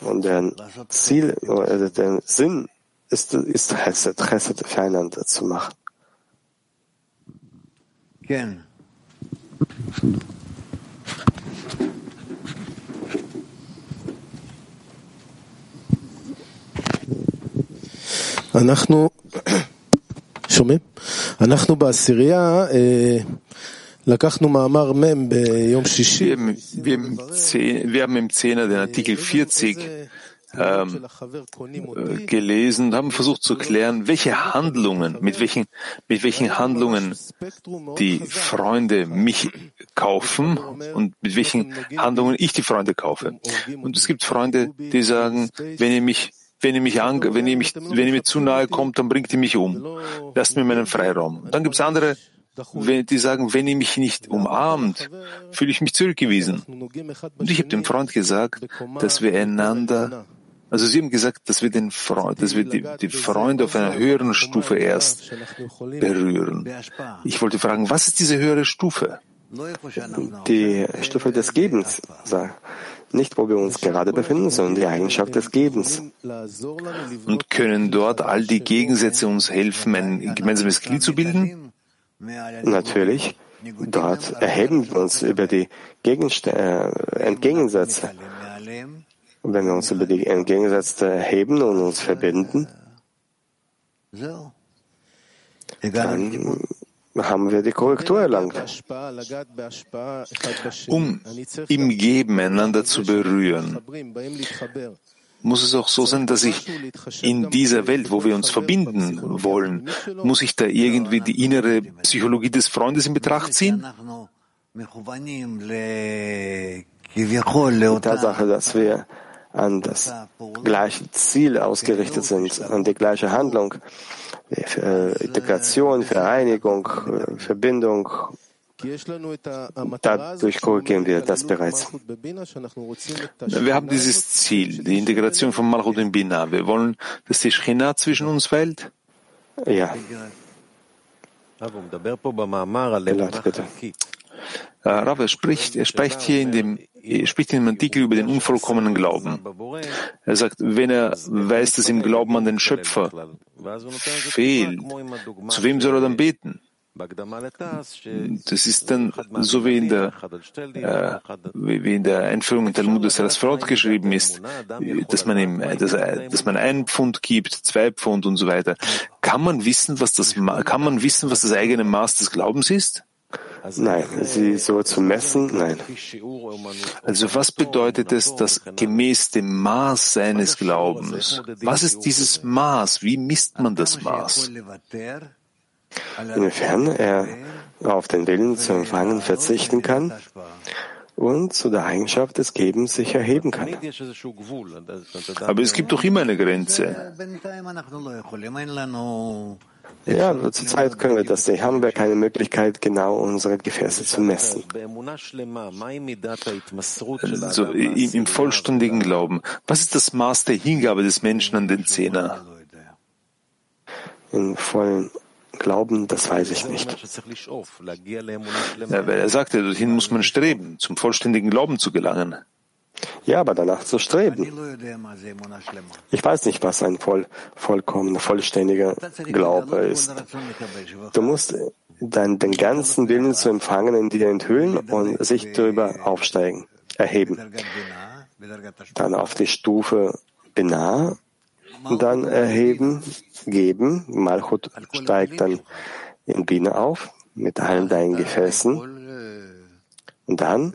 und der Ziel, also der Sinn ist, ist Chesed, Chesed füreinander zu machen. Ken. אנחנו שומעים? אנחנו בעשירייה wir, wir, haben im Zehner den Artikel 40 ähm, gelesen und haben versucht zu klären, welche Handlungen, mit welchen, mit welchen Handlungen die Freunde mich kaufen und mit welchen Handlungen ich die Freunde kaufe. Und es gibt Freunde, die sagen, wenn ihr mich wenn ihr mich, an, wenn ihr mich, wenn ihr mir zu nahe kommt, dann bringt ihr mich um. Lasst mir meinen Freiraum. Dann gibt es andere, die sagen, wenn ihr mich nicht umarmt, fühle ich mich zurückgewiesen. Und ich habe dem Freund gesagt, dass wir einander, also sie haben gesagt, dass wir den Freund, dass wir die, die Freunde auf einer höheren Stufe erst berühren. Ich wollte fragen, was ist diese höhere Stufe? Die Stufe des Gebens, sagt nicht wo wir uns gerade befinden, sondern die Eigenschaft des Gebens. Und können dort all die Gegensätze uns helfen, ein gemeinsames Glied zu bilden? Natürlich. Dort erheben wir uns über die Gegenst äh, Entgegensätze. Wenn wir uns über die Entgegensätze erheben und uns verbinden, dann haben wir die Korrektur erlangt. Um im Geben einander zu berühren, muss es auch so sein, dass ich in dieser Welt, wo wir uns verbinden wollen, muss ich da irgendwie die innere Psychologie des Freundes in Betracht ziehen? Die Tatsache, dass wir an das gleiche Ziel ausgerichtet sind, an die gleiche Handlung, für Integration, Vereinigung, Verbindung. Dadurch korrigieren wir das bereits. Wir haben dieses Ziel, die Integration von Malchut und Bina. Wir wollen, dass die Schchina zwischen uns fällt. Ja. Bitte. Äh, Rav, er spricht, er spricht hier in dem, er spricht in dem Artikel über den unvollkommenen Glauben. Er sagt, wenn er weiß, dass im Glauben an den Schöpfer fehlt, zu wem soll er dann beten? Das ist dann so wie in der, äh, wie in der Einführung in Talmud des Rasfrod geschrieben ist, dass man ihm, dass, dass man ein Pfund gibt, zwei Pfund und so weiter. Kann man wissen, was das, kann man wissen, was das eigene Maß des Glaubens ist? Nein, sie so zu messen, nein. Also was bedeutet es, dass gemäß dem Maß seines Glaubens? Was ist dieses Maß? Wie misst man das Maß? Inwiefern er auf den Willen zu empfangen verzichten kann und zu der Eigenschaft des Gebens sich erheben kann. Aber es gibt doch immer eine Grenze. Ja, zurzeit können wir das nicht. Haben wir keine Möglichkeit, genau unsere Gefäße zu messen. Also im vollständigen Glauben. Was ist das Maß der Hingabe des Menschen an den Zehner? Im vollen Glauben, das weiß ich nicht. Ja, er sagte, dorthin muss man streben, zum vollständigen Glauben zu gelangen. Ja, aber danach zu streben. Ich weiß nicht, was ein voll, vollkommener, vollständiger Glaube ist. Du musst dann den ganzen Willen zu empfangen in dir enthüllen und sich darüber aufsteigen, erheben. Dann auf die Stufe Binah, dann erheben, geben. Malchut steigt dann in Bina auf mit allen deinen Gefäßen. Und dann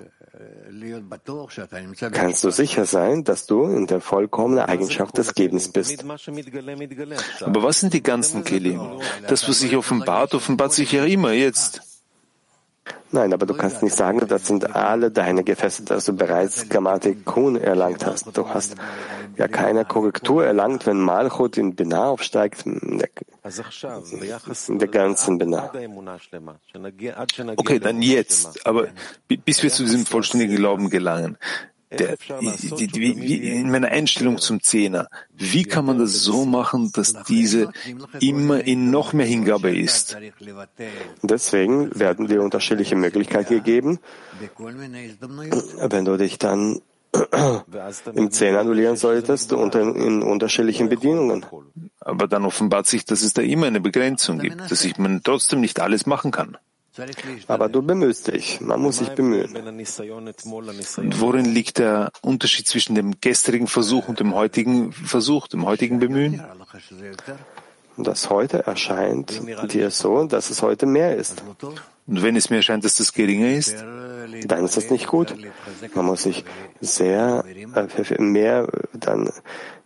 kannst du sicher sein, dass du in der vollkommenen Eigenschaft des Gebens bist. Aber was sind die ganzen Kelim? Das, was sich offenbart, offenbart sich ja immer jetzt. Nein, aber du kannst nicht sagen, das sind alle deine Gefäße, dass du bereits Grammatik Kun erlangt hast. Du hast ja keine Korrektur erlangt, wenn Malchut in Binah aufsteigt, in der, in der ganzen Binah. Okay, dann jetzt, aber bis wir zu diesem vollständigen Glauben gelangen der, die, die, wie, in meiner Einstellung zum Zehner, wie kann man das so machen, dass diese immer in noch mehr Hingabe ist? Deswegen werden dir unterschiedliche Möglichkeiten gegeben. Wenn du dich dann im Zehner annullieren solltest unter, in unterschiedlichen Bedingungen. Aber dann offenbart sich, dass es da immer eine Begrenzung gibt, dass ich man trotzdem nicht alles machen kann. Aber du bemühst dich. Man muss sich bemühen. Und worin liegt der Unterschied zwischen dem gestrigen Versuch und dem heutigen Versuch, dem heutigen Bemühen? Das heute erscheint dir so, dass es heute mehr ist. Und wenn es mir erscheint, dass das geringer ist? Dann ist das nicht gut. Man muss sich sehr äh, mehr dann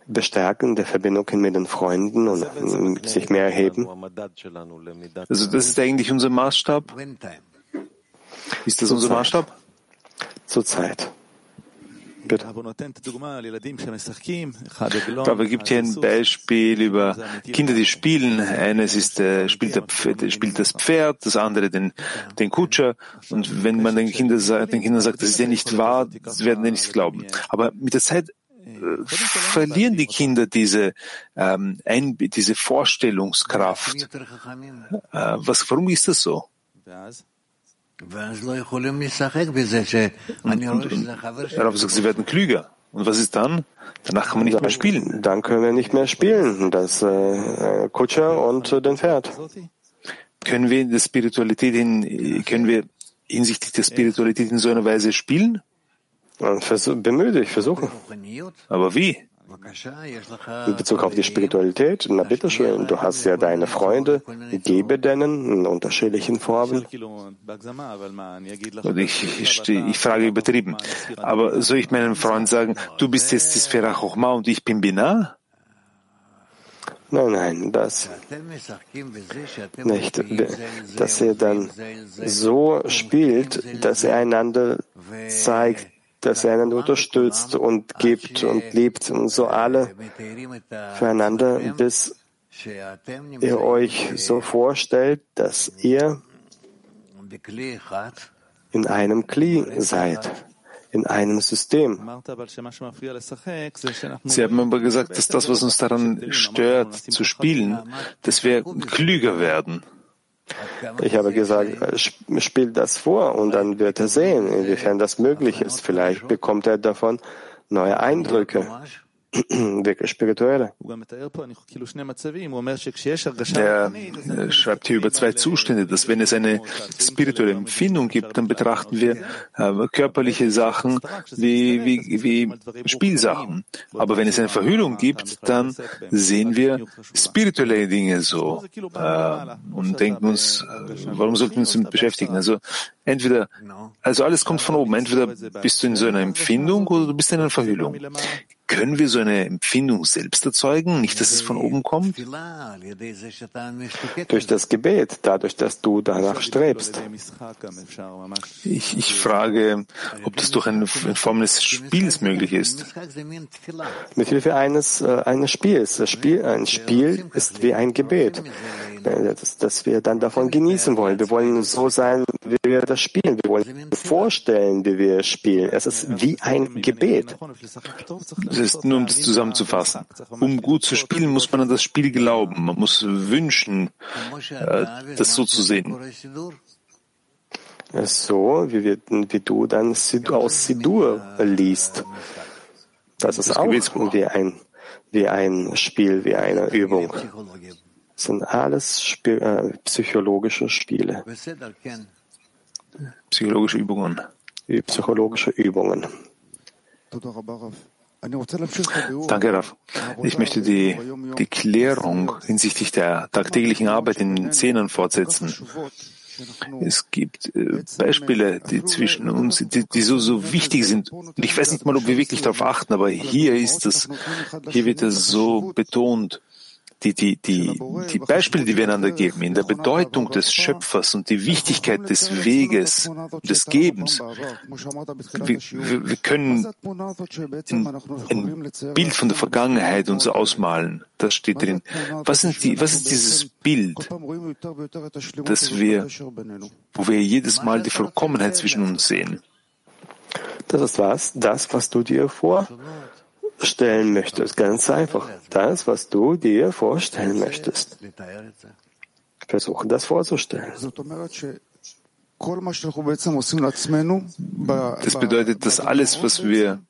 bestärken der Verbindung mit den Freunden und sich mehr erheben. Also das ist eigentlich unser Maßstab? Ist das unser Maßstab? Zurzeit. Bitte. Aber gibt hier ein Beispiel über Kinder, die spielen. Eines ist, äh, spielt, der, spielt das Pferd, das andere den, den Kutscher. Und wenn man den Kindern sagt, den Kindern sagt, das ist ja nicht wahr, werden die nicht glauben. Aber mit der Zeit verlieren die Kinder diese, ähm, ein, diese Vorstellungskraft. Äh, was, warum ist das so? Und, und, sagt, sie werden klüger. Und was ist dann? Danach kann man nicht mehr spielen. Dann können wir nicht mehr spielen. Das äh, Kutscher und äh, den Pferd. Können wir in der Spiritualität in, können wir hinsichtlich der Spiritualität in so einer Weise spielen? Bemühe dich, versuche. Aber wie? In Bezug auf die Spiritualität, na bitteschön, du hast ja deine Freunde, gebe denen in unterschiedlichen Formen. Ich, ich, ich frage übertrieben. Aber soll ich meinem Freund sagen, du bist jetzt die Sphära Chochma und ich bin Binah? Nein, nein, das nicht. Dass er dann so spielt, dass er einander zeigt, dass er einander unterstützt und gibt und liebt und so alle füreinander, bis ihr euch so vorstellt, dass ihr in einem Kli seid, in einem System. Sie haben aber gesagt, dass das, was uns daran stört, zu spielen, dass wir klüger werden. Ich habe gesagt, spiel das vor und dann wird er sehen, inwiefern das möglich ist. Vielleicht bekommt er davon neue Eindrücke. Spirituelle. Er schreibt hier über zwei Zustände, dass wenn es eine spirituelle Empfindung gibt, dann betrachten wir äh, körperliche Sachen wie, wie, wie Spielsachen. Aber wenn es eine Verhüllung gibt, dann sehen wir spirituelle Dinge so äh, und denken uns, äh, warum sollten wir uns damit beschäftigen? Also entweder, also alles kommt von oben. Entweder bist du in so einer Empfindung oder du bist in einer Verhüllung. Können wir so eine Empfindung selbst erzeugen, nicht, dass es von oben kommt? Durch das Gebet, dadurch, dass du danach strebst. Ich, ich frage, ob das durch eine Form des Spiels möglich ist. Mit Hilfe eines, äh, eines Spiels. Das Spiel, ein Spiel ist wie ein Gebet, äh, das, das wir dann davon genießen wollen. Wir wollen so sein, wie wir das spielen. Wir wollen vorstellen, wie wir spielen. Es ist wie ein Gebet. Das ist nur, um das zusammenzufassen. Um gut zu spielen, muss man an das Spiel glauben. Man muss wünschen, äh, das so zu sehen. So, wie, wir, wie du dann aus Sidur liest. Das ist auch wie ein, wie ein Spiel, wie eine Übung. Das sind alles Spiel, äh, psychologische Spiele. Psychologische Übungen. Psychologische Übungen. Danke, Raf. Ich möchte die, die Klärung hinsichtlich der tagtäglichen Arbeit in den Szenen fortsetzen. Es gibt äh, Beispiele, die zwischen uns, die, die so, so wichtig sind. Ich weiß nicht mal, ob wir wirklich darauf achten, aber hier ist es, hier wird es so betont die, die, die, die Beispiele, die wir einander geben, in der Bedeutung des Schöpfers und die Wichtigkeit des Weges, des Gebens. Wir, wir, wir können ein, ein, Bild von der Vergangenheit uns ausmalen. Das steht drin. Was, sind die, was ist dieses Bild, dass wir, wo wir jedes Mal die Vollkommenheit zwischen uns sehen? Das ist was? Das, was du dir vor stellen möchtest. Ganz einfach. Das, was du dir vorstellen möchtest. Versuche das vorzustellen. Das bedeutet, dass alles, was wir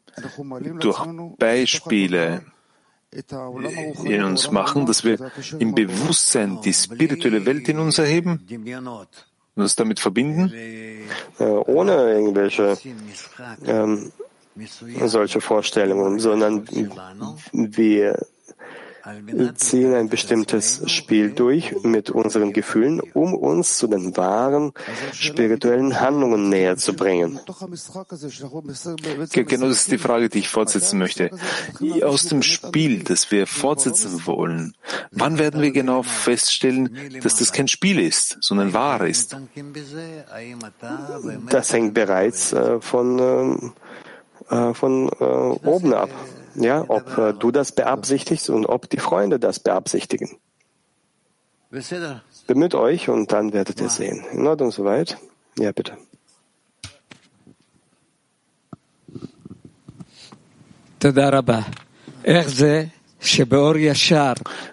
durch Beispiele in uns machen, dass wir im Bewusstsein die spirituelle Welt in uns erheben und das damit verbinden? Äh, ohne irgendwelche ähm, solche Vorstellungen, sondern wir ziehen ein bestimmtes Spiel durch mit unseren Gefühlen, um uns zu den wahren spirituellen Handlungen näher zu bringen. Genau das ist die Frage, die ich fortsetzen möchte. Aus dem Spiel, das wir fortsetzen wollen, wann werden wir genau feststellen, dass das kein Spiel ist, sondern wahr ist? Das hängt bereits äh, von ähm, äh, von äh, oben ab. Ja, ob äh, du das beabsichtigst und ob die Freunde das beabsichtigen. Bemüht euch und dann werdet ihr sehen. In Ordnung soweit? Ja, bitte.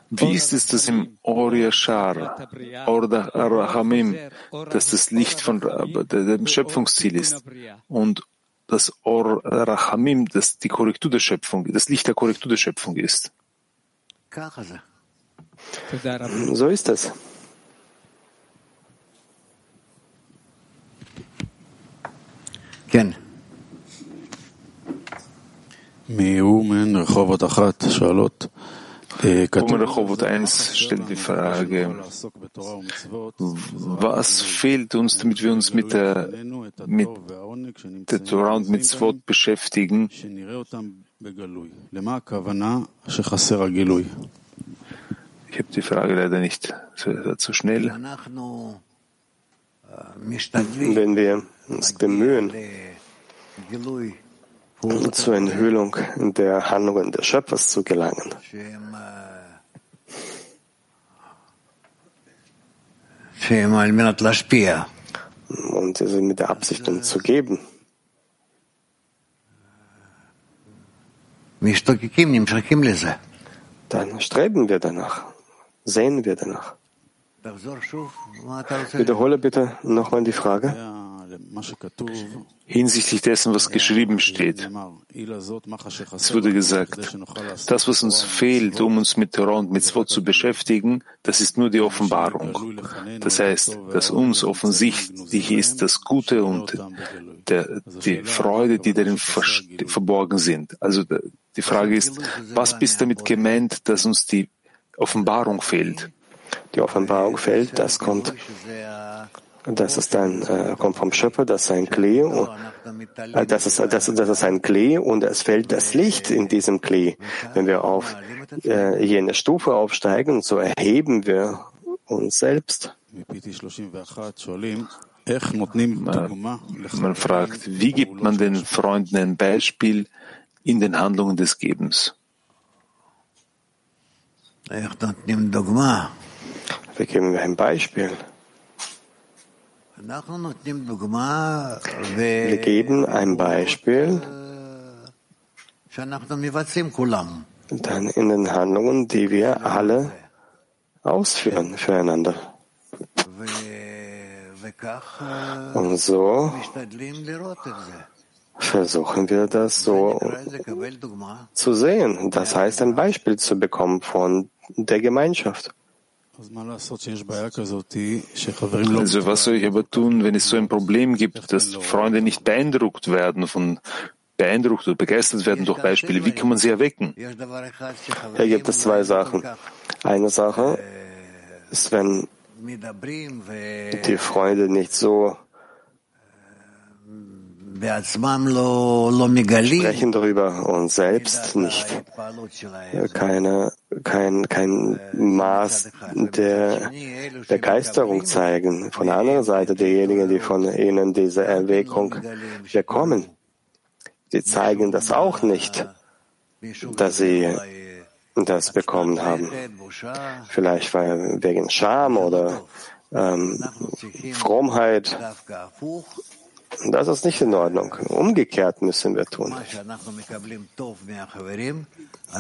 Wie ist es, dass im Or Yashar, Or Rahamim, dass das Licht von dem Schöpfungsziel ist und das Or Rachamim, das die Korrektur der Schöpfung, das Licht der Korrektur der Schöpfung ist. So ist es. כן. מאומן רחובות אחת שואלות Rechowot 1 stellt die Frage, was fehlt uns, damit wir uns mit der, mit der Torah und mit Zwot beschäftigen? Ich habe die Frage leider nicht zu schnell. Wenn wir uns bemühen, zur Enthüllung der Handlungen des Schöpfers zu gelangen. Und sie mit der Absicht, um zu geben. Dann streben wir danach, sehen wir danach. Wiederhole bitte nochmal die Frage hinsichtlich dessen, was geschrieben steht. Es wurde gesagt, das, was uns fehlt, um uns mit Torah und mit Zwot zu beschäftigen, das ist nur die Offenbarung. Das heißt, dass uns offensichtlich ist das Gute und der, die Freude, die darin verborgen sind. Also die Frage ist, was bist damit gemeint, dass uns die Offenbarung fehlt? Die Offenbarung fehlt, das kommt das ist ein, äh, kommt vom Schöpfer, das ist ein Klee, und, äh, das, ist, das, das ist ein Klee und es fällt das Licht in diesem Klee. Wenn wir auf äh, jene Stufe aufsteigen, so erheben wir uns selbst. Man fragt, wie gibt man den Freunden ein Beispiel in den Handlungen des Gebens? Wie geben wir ein Beispiel? Wir geben ein Beispiel dann in den Handlungen, die wir alle ausführen füreinander. Und so versuchen wir das so zu sehen. Das heißt, ein Beispiel zu bekommen von der Gemeinschaft. Also was soll ich aber tun, wenn es so ein Problem gibt, dass Freunde nicht beeindruckt werden von beeindruckt oder begeistert werden durch Beispiele? Wie kann man sie erwecken? Hier gibt es zwei Sachen. Eine Sache ist, wenn die Freunde nicht so sprechen darüber und selbst nicht keine, kein, kein Maß der Begeisterung zeigen. Von der anderen Seite, diejenigen, die von ihnen diese Erwägung bekommen, die zeigen das auch nicht, dass sie das bekommen haben. Vielleicht wegen Scham oder ähm, Frommheit. Das ist nicht in Ordnung. Umgekehrt müssen wir tun.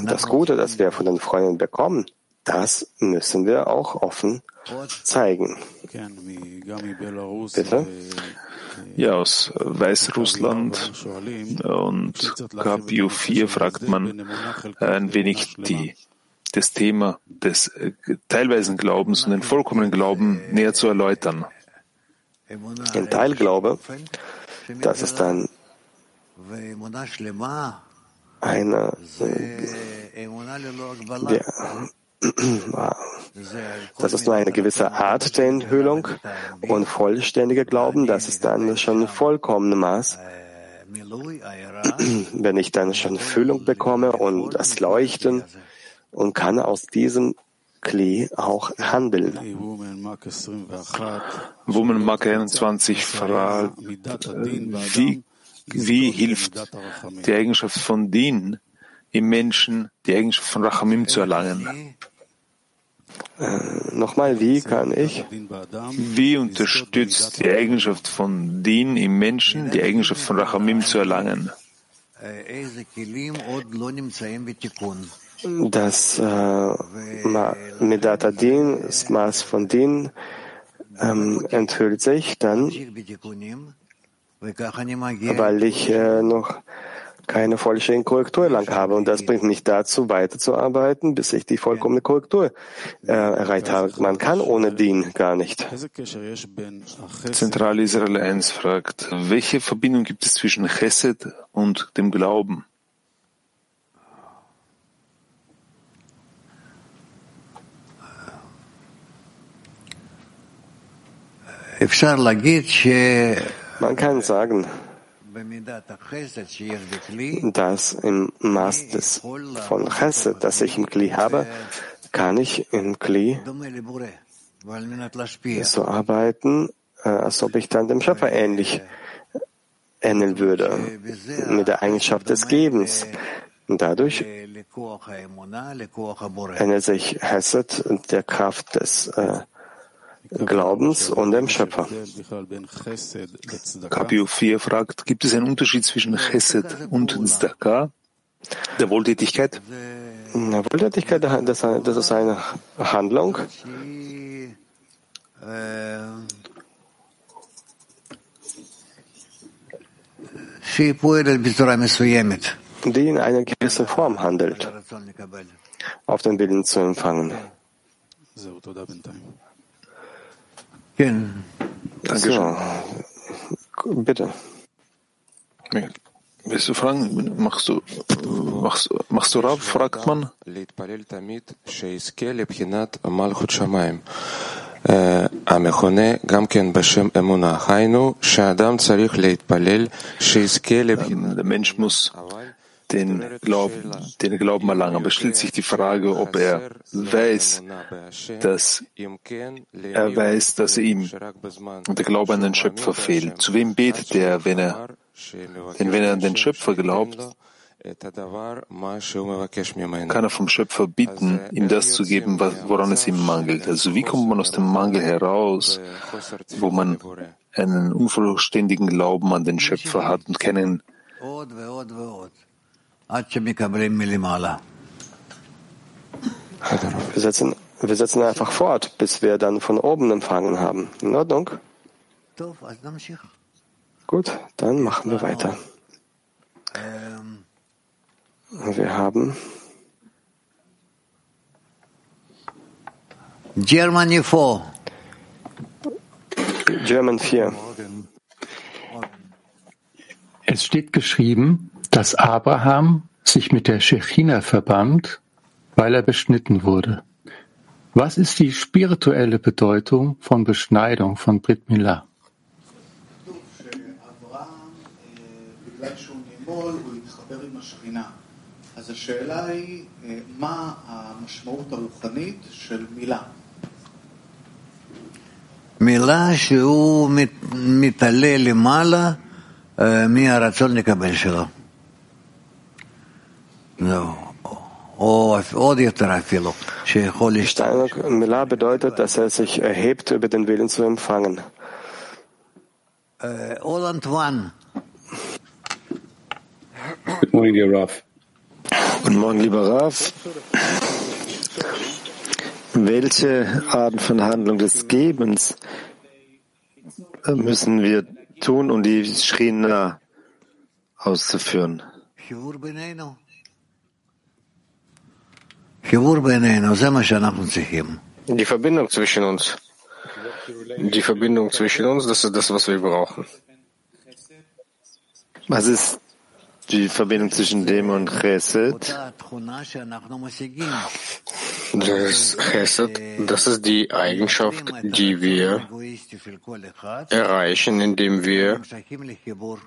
Das Gute, das wir von den Freunden bekommen, das müssen wir auch offen zeigen. Bitte? Ja, aus Weißrussland und KPU 4 fragt man ein wenig die, das Thema des teilweisen Glaubens und den vollkommenen Glauben näher zu erläutern. Ein Teilglaube, das ist dann eine, der, das ist nur eine gewisse Art der Enthüllung und vollständiger Glauben, das ist dann schon vollkommene Maß. Wenn ich dann schon Füllung bekomme und das Leuchten und kann aus diesem Kli auch handeln. Woman Mark 21 fragt, wie, wie hilft die Eigenschaft von Din im Menschen, die Eigenschaft von Rachamim zu erlangen? Äh, nochmal, wie kann ich? Wie unterstützt die Eigenschaft von Din im Menschen, die Eigenschaft von Rachamim zu erlangen? Das äh, Medata Din, das Maß von Din, ähm, enthüllt sich dann, weil ich äh, noch keine vollständige Korrektur lang habe. Und das bringt mich dazu, weiterzuarbeiten, bis ich die vollkommene Korrektur äh, erreicht habe. Man kann ohne Dien gar nicht. Zentral Israel 1 fragt, welche Verbindung gibt es zwischen Chesed und dem Glauben? Man kann sagen, dass im Maß des, von Chesed, das ich im Kli habe, kann ich im Kli so arbeiten, äh, als ob ich dann dem Schöpfer ähnlich ähneln würde, mit der Eigenschaft des Gebens. Und dadurch ändert sich Hesed der Kraft des äh, Glaubens und dem Schöpfer. Kapio 4 fragt, gibt es einen Unterschied zwischen Chesed und Zdaka, der Wohltätigkeit? Na, Wohltätigkeit, das, das ist eine Handlung, die in einer gewissen Form handelt, auf den Willen zu empfangen. Dankeschön. Bitte. Willst du fragen? Machst du, machst, machst du Rab? Fragt man. המכונה גם כן בשם אמונה, היינו שהאדם צריך להתפלל שיזכה לבחינת. Den Glauben, den Glauben erlangen. Aber stellt sich die Frage, ob er weiß, dass er weiß, dass ihm der Glaube an den Schöpfer fehlt. Zu wem betet er, wenn er, denn wenn er an den Schöpfer glaubt, kann er vom Schöpfer bitten, ihm das zu geben, woran es ihm mangelt. Also wie kommt man aus dem Mangel heraus, wo man einen unvollständigen Glauben an den Schöpfer hat und keinen wir setzen, wir setzen einfach fort, bis wir dann von oben empfangen haben. In Ordnung? Gut, dann machen wir weiter. Wir haben Germany 4. German 4. Es steht geschrieben, dass Abraham sich mit der Shechina verband, weil er beschnitten wurde. Was ist die spirituelle Bedeutung von Beschneidung von Brit Milah? אז השאלה היא, מה המשמעות הרוחנית של מילה? מילה שהוא מתעלה למעלה מהרצון לקבל שלו. Steinerung Milah bedeutet, dass er sich erhebt über den Willen zu empfangen. Good morning, dear Raf. Guten Morgen, lieber Raf. Welche Arten von Handlung des Gebens äh, müssen wir tun, um die Schrina auszuführen? Die Verbindung zwischen uns. Die Verbindung zwischen uns, das ist das, was wir brauchen. Was ist die Verbindung zwischen dem und Chesed? Das Chesed, das ist die Eigenschaft, die wir erreichen, indem wir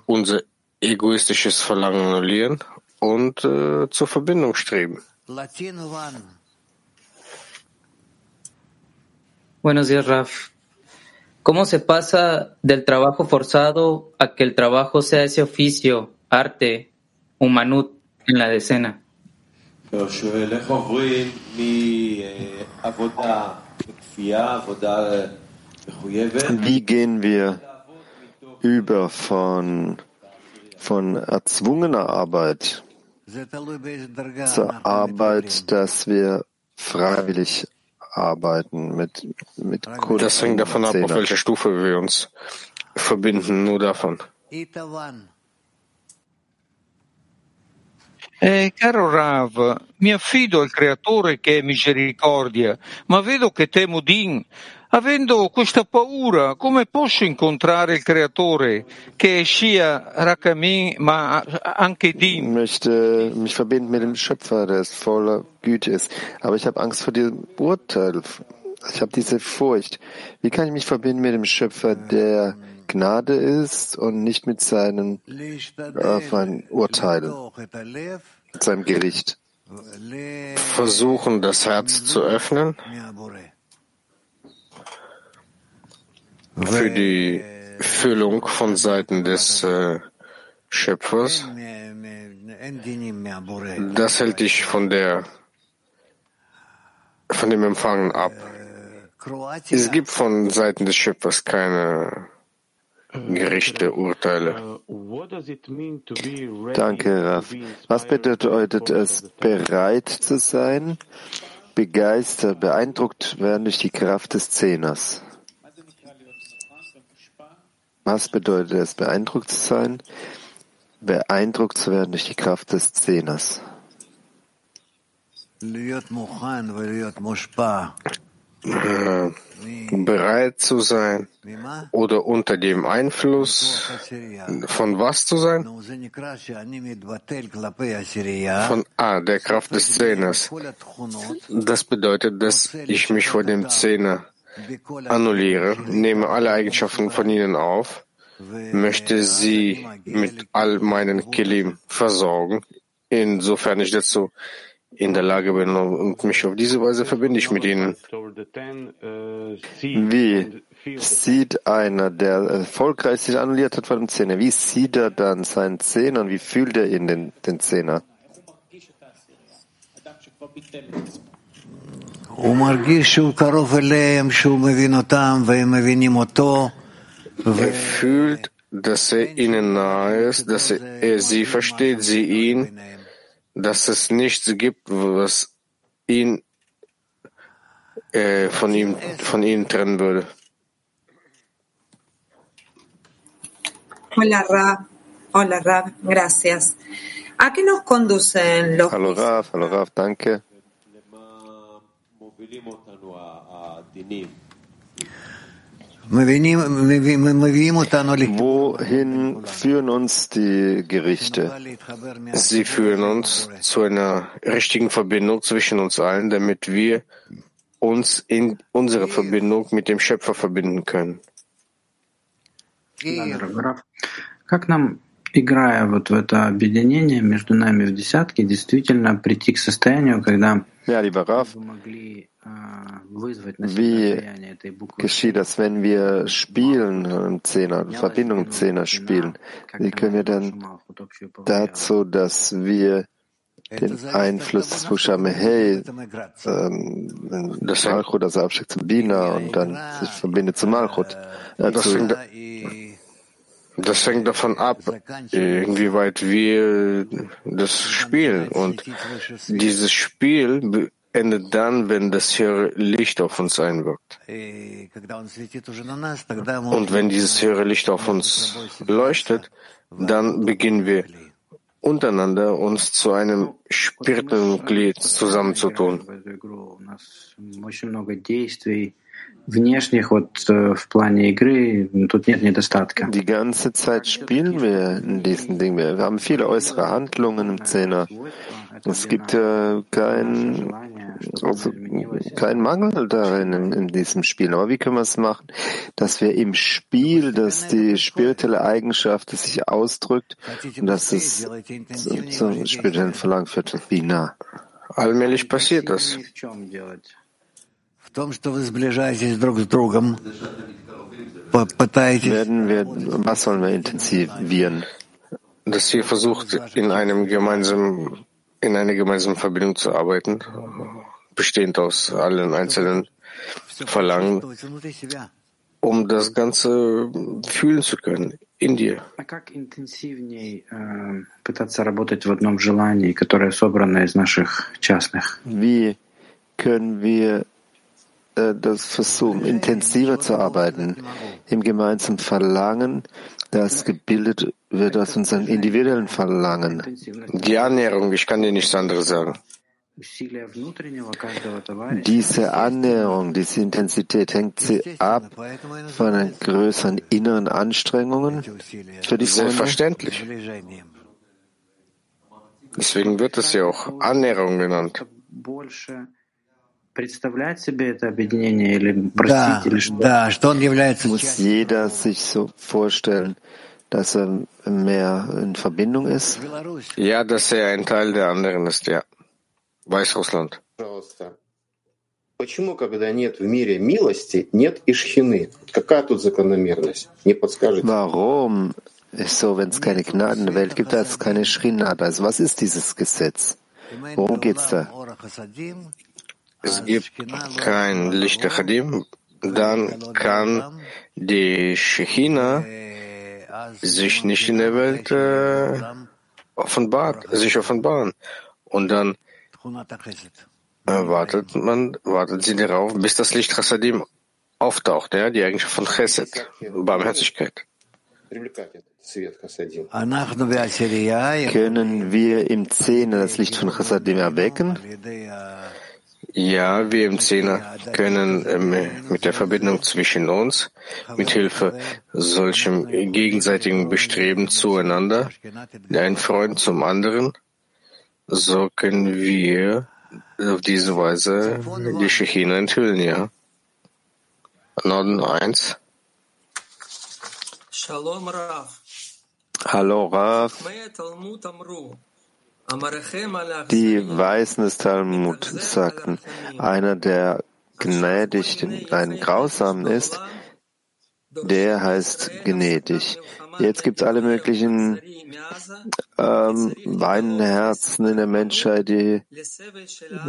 unser egoistisches Verlangen annullieren und äh, zur Verbindung streben. Buenos días, Raf. ¿Cómo se pasa del trabajo forzado a que el trabajo sea ese oficio, arte, humanut en la decena? Wie gehen wir über von, von erzwungener Arbeit zur Arbeit, dass wir freiwillig arbeiten mit, mit Das hängt davon ab, auf welcher Stufe wir uns verbinden, nur davon. Eh, caro Rav, mi affido al creatore che è misericordia, ma vedo che temo Din. Avendo questa paura, come posso incontrare il creatore che è sia Rakami, ma anche Din? Ich möchte mich verbinden mit dem Schöpfer, der voller Güte ist. Aber ich habe Angst vor dem Urteil. Ich habe diese Furcht. Wie kann ich mich verbinden mit dem Schöpfer, der Gnade ist und nicht mit seinen äh, Urteilen, mit seinem Gericht? Versuchen, das Herz zu öffnen für die Füllung von Seiten des äh, Schöpfers. Das hält dich von der von dem Empfangen ab. Es gibt von Seiten des Schöpfers keine Gerichte, Urteile. Danke, Raf. Was bedeutet es, bereit zu sein, begeistert, beeindruckt werden durch die Kraft des Zehners? Was bedeutet es, beeindruckt zu sein, beeindruckt zu werden durch die Kraft des Zehners? Äh, bereit zu sein oder unter dem Einfluss von was zu sein? Von A, der Kraft des Zehners. Das bedeutet, dass ich mich vor dem Zehner annulliere, nehme alle Eigenschaften von ihnen auf, möchte sie mit all meinen Kilim versorgen, insofern ich dazu in der Lage bin und mich auf diese Weise verbinde ich mit ihnen. Wie sieht einer, der erfolgreich sich annulliert hat von dem Zehner, wie sieht er dann seinen Zehner und wie fühlt er ihn, den, den Zehner? Er fühlt, dass er ihnen nahe ist, dass er, sie versteht, sie ihn, dass es nichts gibt, was ihn äh, von ihm von ihnen trennen würde. Hola, Ra. Hola, Rav, gracias. ¿A qué nos conducen los Hallo Rav, hallo Rav, danke. Wohin führen uns die Gerichte? Sie führen uns zu einer richtigen Verbindung zwischen uns allen, damit wir uns in unserer Verbindung mit dem Schöpfer verbinden können. Как нам, играя вот в это объединение между нами в десятке, действительно прийти к состоянию, когда Ja, lieber Rav, мы могли wie geschieht das, wenn wir spielen, im Zehner, in Verbindung im Zehner spielen? Wie können wir dann dazu, dass wir den Einfluss des Buchstaben Hey, ähm, das Malchut, also absteigt zu Bina und dann sich verbindet zu Malchut. Äh, das hängt davon ab, inwieweit wir das spielen. Und dieses Spiel endet dann, wenn das höhere Licht auf uns einwirkt. Und wenn dieses höhere Licht auf uns leuchtet, dann beginnen wir untereinander uns zu einem spirituellen Glied zusammenzutun в эту игру. У нас очень много действий внешних, вот э, в плане игры, тут нет недостатка. die ganze Zeit spielen wir in diesen Dingen. Wir haben viele äußere Handlungen im Zehner. Es gibt äh, kein, also, kein Mangel darin in, in diesem Spiel. Aber wie können wir es machen, dass wir im Spiel, dass die spirituelle Eigenschaft dass sich ausdrückt und dass es zum, zum spirituellen Verlangen führt, Bina. Allmählich passiert das. Werden wir, was sollen wir intensivieren? dass ihr versucht, in einem gemeinsamen, in einer gemeinsamen Verbindung zu arbeiten, bestehend aus allen einzelnen Verlangen, внутри себя. um das Ganze fühlen zu können in dir. А как интенсивнее э, пытаться работать в одном желании, которое собрано из наших частных? Wie können wir äh, Äh, das versuchen, intensiver zu arbeiten, im gemeinsamen Verlangen, das gebildet wird aus unserem individuellen Verlangen. Die Annäherung, ich kann dir nichts anderes sagen. Diese Annäherung, diese Intensität hängt sie ab von den größeren inneren Anstrengungen für die Selbstverständlich. Deswegen wird es ja auch Annäherung genannt. Да, простить, или что? да, что он является Muss частью jeder sich so vorstellen, dass er mehr in Verbindung ist? Ja, dass er ein Teil der anderen ist, ja. Weißrussland. Пожалуйста. Почему, когда нет в мире милости, нет и шхины? Какая тут закономерность? Не подскажете? Warum ist so, wenn es keine Gnade in der Welt gibt, ist keine Schrinat? Also was ist dieses Gesetz? Worum geht's da? es gibt kein Licht der Achadim, dann kann die Shechina sich nicht in der Welt äh, offenbart, sich offenbaren. Und dann äh, wartet man, wartet sie darauf, bis das Licht Chassadim auftaucht, ja, die Eigenschaft von Chesed, Barmherzigkeit. Können wir im Zehner das Licht von Chassadim erwecken? Ja, wir im Zehner können äh, mit der Verbindung zwischen uns, mit Hilfe solchem gegenseitigen Bestreben zueinander, ein Freund zum anderen, so können wir auf diese Weise die Shechina enthüllen, ja. Norden 1. Shalom Rav. Hallo Rav die Weisen des Talmud sagten, einer, der gnädig, ein Grausamen ist, der heißt gnädig. Jetzt gibt es alle möglichen ähm, weinende Herzen in der Menschheit, die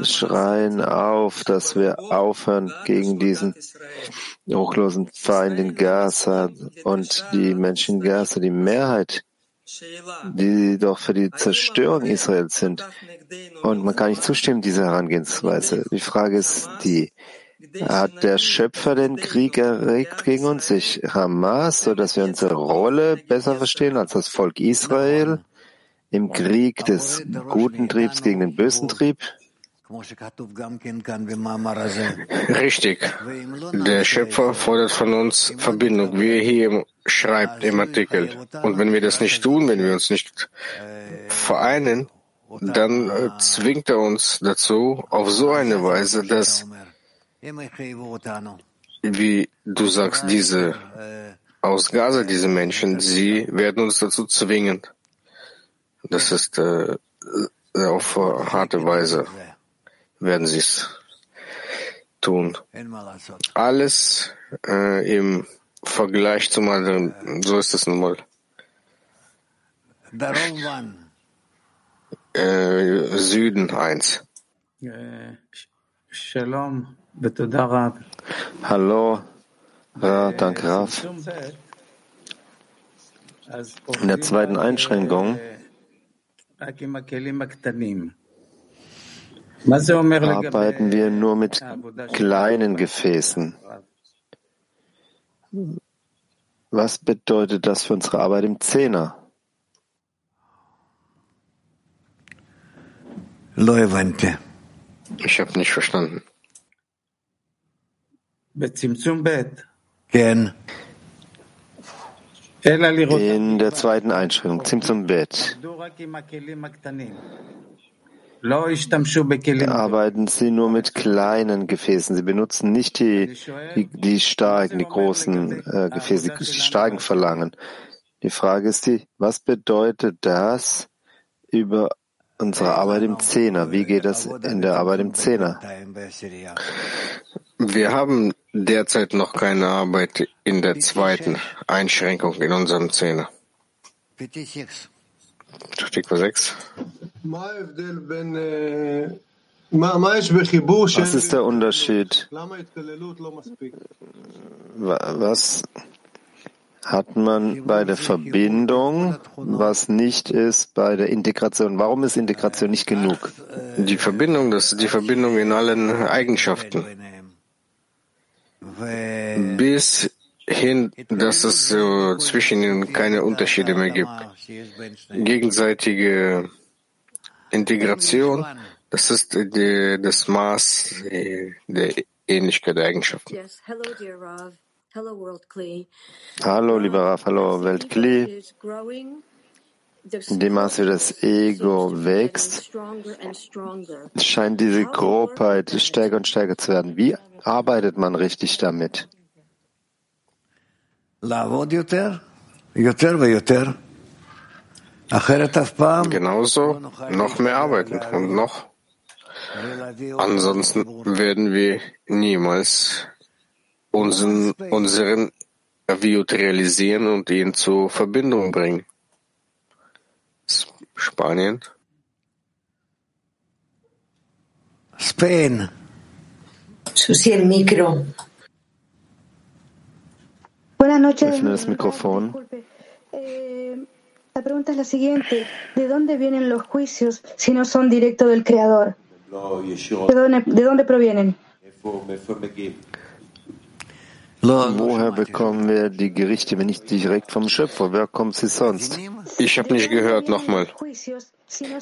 schreien auf, dass wir aufhören gegen diesen hochlosen Feind in Gaza und die Menschen in Gaza, die Mehrheit, die doch für die Zerstörung Israels sind. Und man kann nicht zustimmen, dieser Herangehensweise. Die Frage ist die, Hat der Schöpfer den Krieg erregt gegen uns, sich Hamas, so dass wir unsere Rolle besser verstehen als das Volk Israel im Krieg des guten Triebs gegen den bösen Trieb? Richtig. Der Schöpfer fordert von uns Verbindung, wie er hier schreibt im Artikel. Und wenn wir das nicht tun, wenn wir uns nicht vereinen, dann äh, zwingt er uns dazu auf so eine Weise, dass, wie du sagst, diese aus Gaza, diese Menschen, sie werden uns dazu zwingen. Das ist äh, auf harte [laughs] Weise werden sie es tun. Alles äh, im Vergleich zum anderen, so ist es nun mal. Äh, Süden 1. Hallo, ja, danke, Raf. In der zweiten Einschränkung arbeiten wir nur mit kleinen Gefäßen. Was bedeutet das für unsere Arbeit im Zehner? Ich habe nicht verstanden. In der zweiten Einschränkung, Zimtzum Bet. Arbeiten Sie nur mit kleinen Gefäßen. Sie benutzen nicht die, die, die starken, die großen äh, Gefäße, die starken verlangen. Die Frage ist die, was bedeutet das über unsere Arbeit im Zehner? Wie geht das in der Arbeit im Zehner? Wir haben derzeit noch keine Arbeit in der zweiten Einschränkung in unserem Zehner. Stikwa 6. Was ist der Unterschied? Was hat man bei der Verbindung, was nicht ist bei der Integration? Warum ist Integration nicht genug? Die Verbindung, das ist die Verbindung in allen Eigenschaften. Bis hin, dass es äh, zwischen ihnen keine Unterschiede mehr gibt. Gegenseitige Integration, das ist die, das Maß der Ähnlichkeit der Eigenschaften. Hallo, lieber Raf, hallo, Weltkli. In dem Maße, wie das Ego wächst, scheint diese Grobheit stärker und stärker zu werden. Wie arbeitet man richtig damit? Genauso noch mehr arbeiten und noch. Ansonsten werden wir niemals unseren, unseren Aviut realisieren und ihn zur Verbindung bringen. Spanien. Spain. Susi el micro. Buenas noches. Öffne das Mikrofon. Eh, la pregunta es la siguiente. ¿De dónde vienen los juicios si no son directos del Creador? ¿De dónde, de dónde provienen? Woher bekommen wir die Gerichte, wenn nicht direkt vom Schöpfer? Wer kommt sie sonst? Ich habe nicht gehört, nochmal.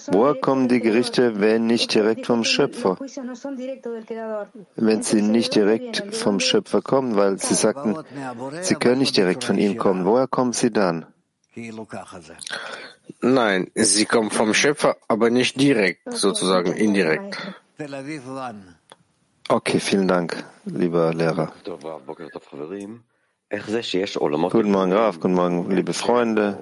Woher kommen die Gerichte, wenn nicht direkt vom Schöpfer? Wenn sie nicht direkt vom Schöpfer kommen, weil sie sagten, sie können nicht direkt von ihm kommen, woher kommen sie dann? Nein, sie kommen vom Schöpfer, aber nicht direkt, sozusagen indirekt. Okay, vielen Dank, lieber Lehrer. Guten Morgen, Graf. Guten Morgen, liebe Freunde.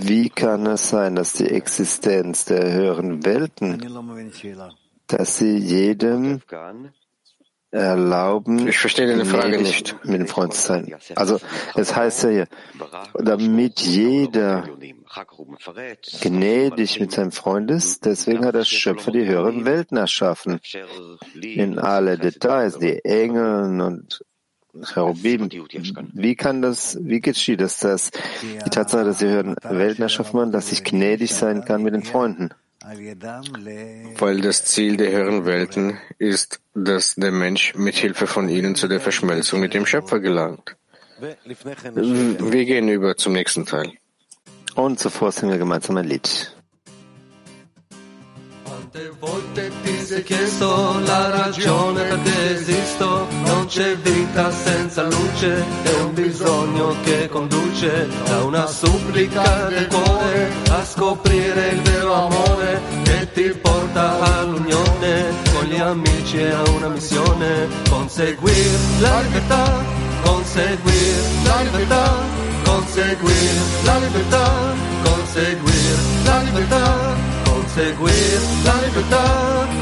Wie kann es sein, dass die Existenz der höheren Welten, dass sie jedem erlauben, ich verstehe deine Frage nicht. mit dem Freund zu sein. Also es heißt ja hier, damit jeder gnädig mit seinem Freund ist, deswegen hat der Schöpfer die höheren Welten erschaffen. In alle Details, die Engel und Cherubim. Wie kann das, wie geschieht das, dass die Tatsache, dass die höheren Welten erschaffen haben, dass ich gnädig sein kann mit den Freunden? weil das Ziel der höheren Welten ist, dass der Mensch mit Hilfe von ihnen zu der Verschmelzung mit dem Schöpfer gelangt. Wir gehen über zum nächsten Teil. Und zuvor singen wir gemeinsam ein Lied. Quante volte ti sei chiesto la ragione perché esisto? Non c'è vita senza luce, è un bisogno che conduce da una supplica del cuore a scoprire il vero amore che ti porta all'unione con gli amici e a una missione, conseguir la libertà, conseguir la libertà, conseguir la libertà, conseguir la libertà conseguir la libertà,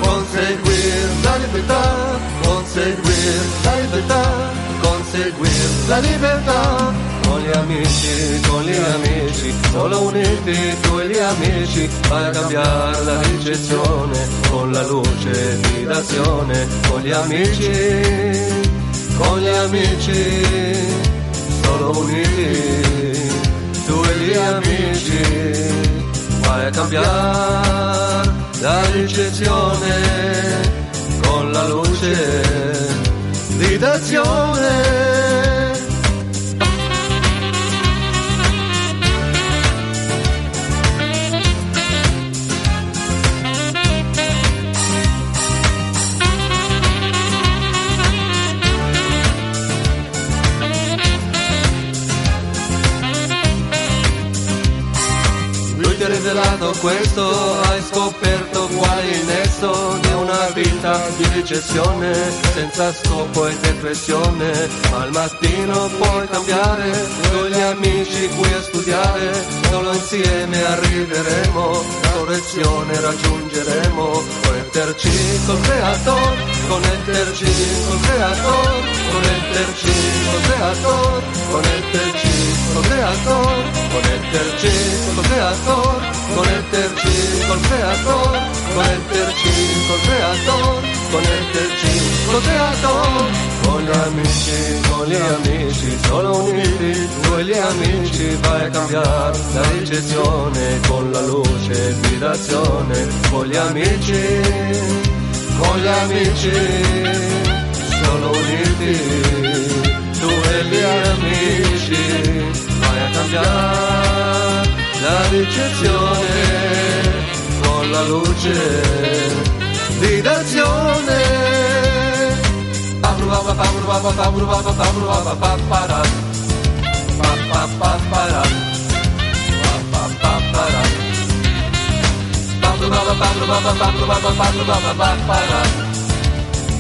conseguir la libertà, conseguir la libertà, conseguir la libertà. Con gli amici, con gli amici, solo uniti tu e gli amici, vai a cambiare la ricezione con la luce di d'azione. Con gli amici, con gli amici, solo tu e gli amici vai a cambiare la ricezione con la luce di d'azione. Rivelato questo, hai scoperto qual è il nesso di una vita di ricezione, senza scopo e depressione, al mattino puoi cambiare, con gli amici qui a studiare, solo insieme arriveremo, la correzione raggiungeremo, connetterci col creator, connetterci col creator, connetterci col creator, connetterci col creator, connetterci col creator conecterci col creator, conecterci col creator, conecterci col creator, con gli amici, con gli amici, solo uniti, e gli amici vai a cambiare la ricezione con la luce di d'azione, con gli amici, con gli amici, solo uniti, tu e gli amici vai a cambiare la ricezione con la luce di d'azione.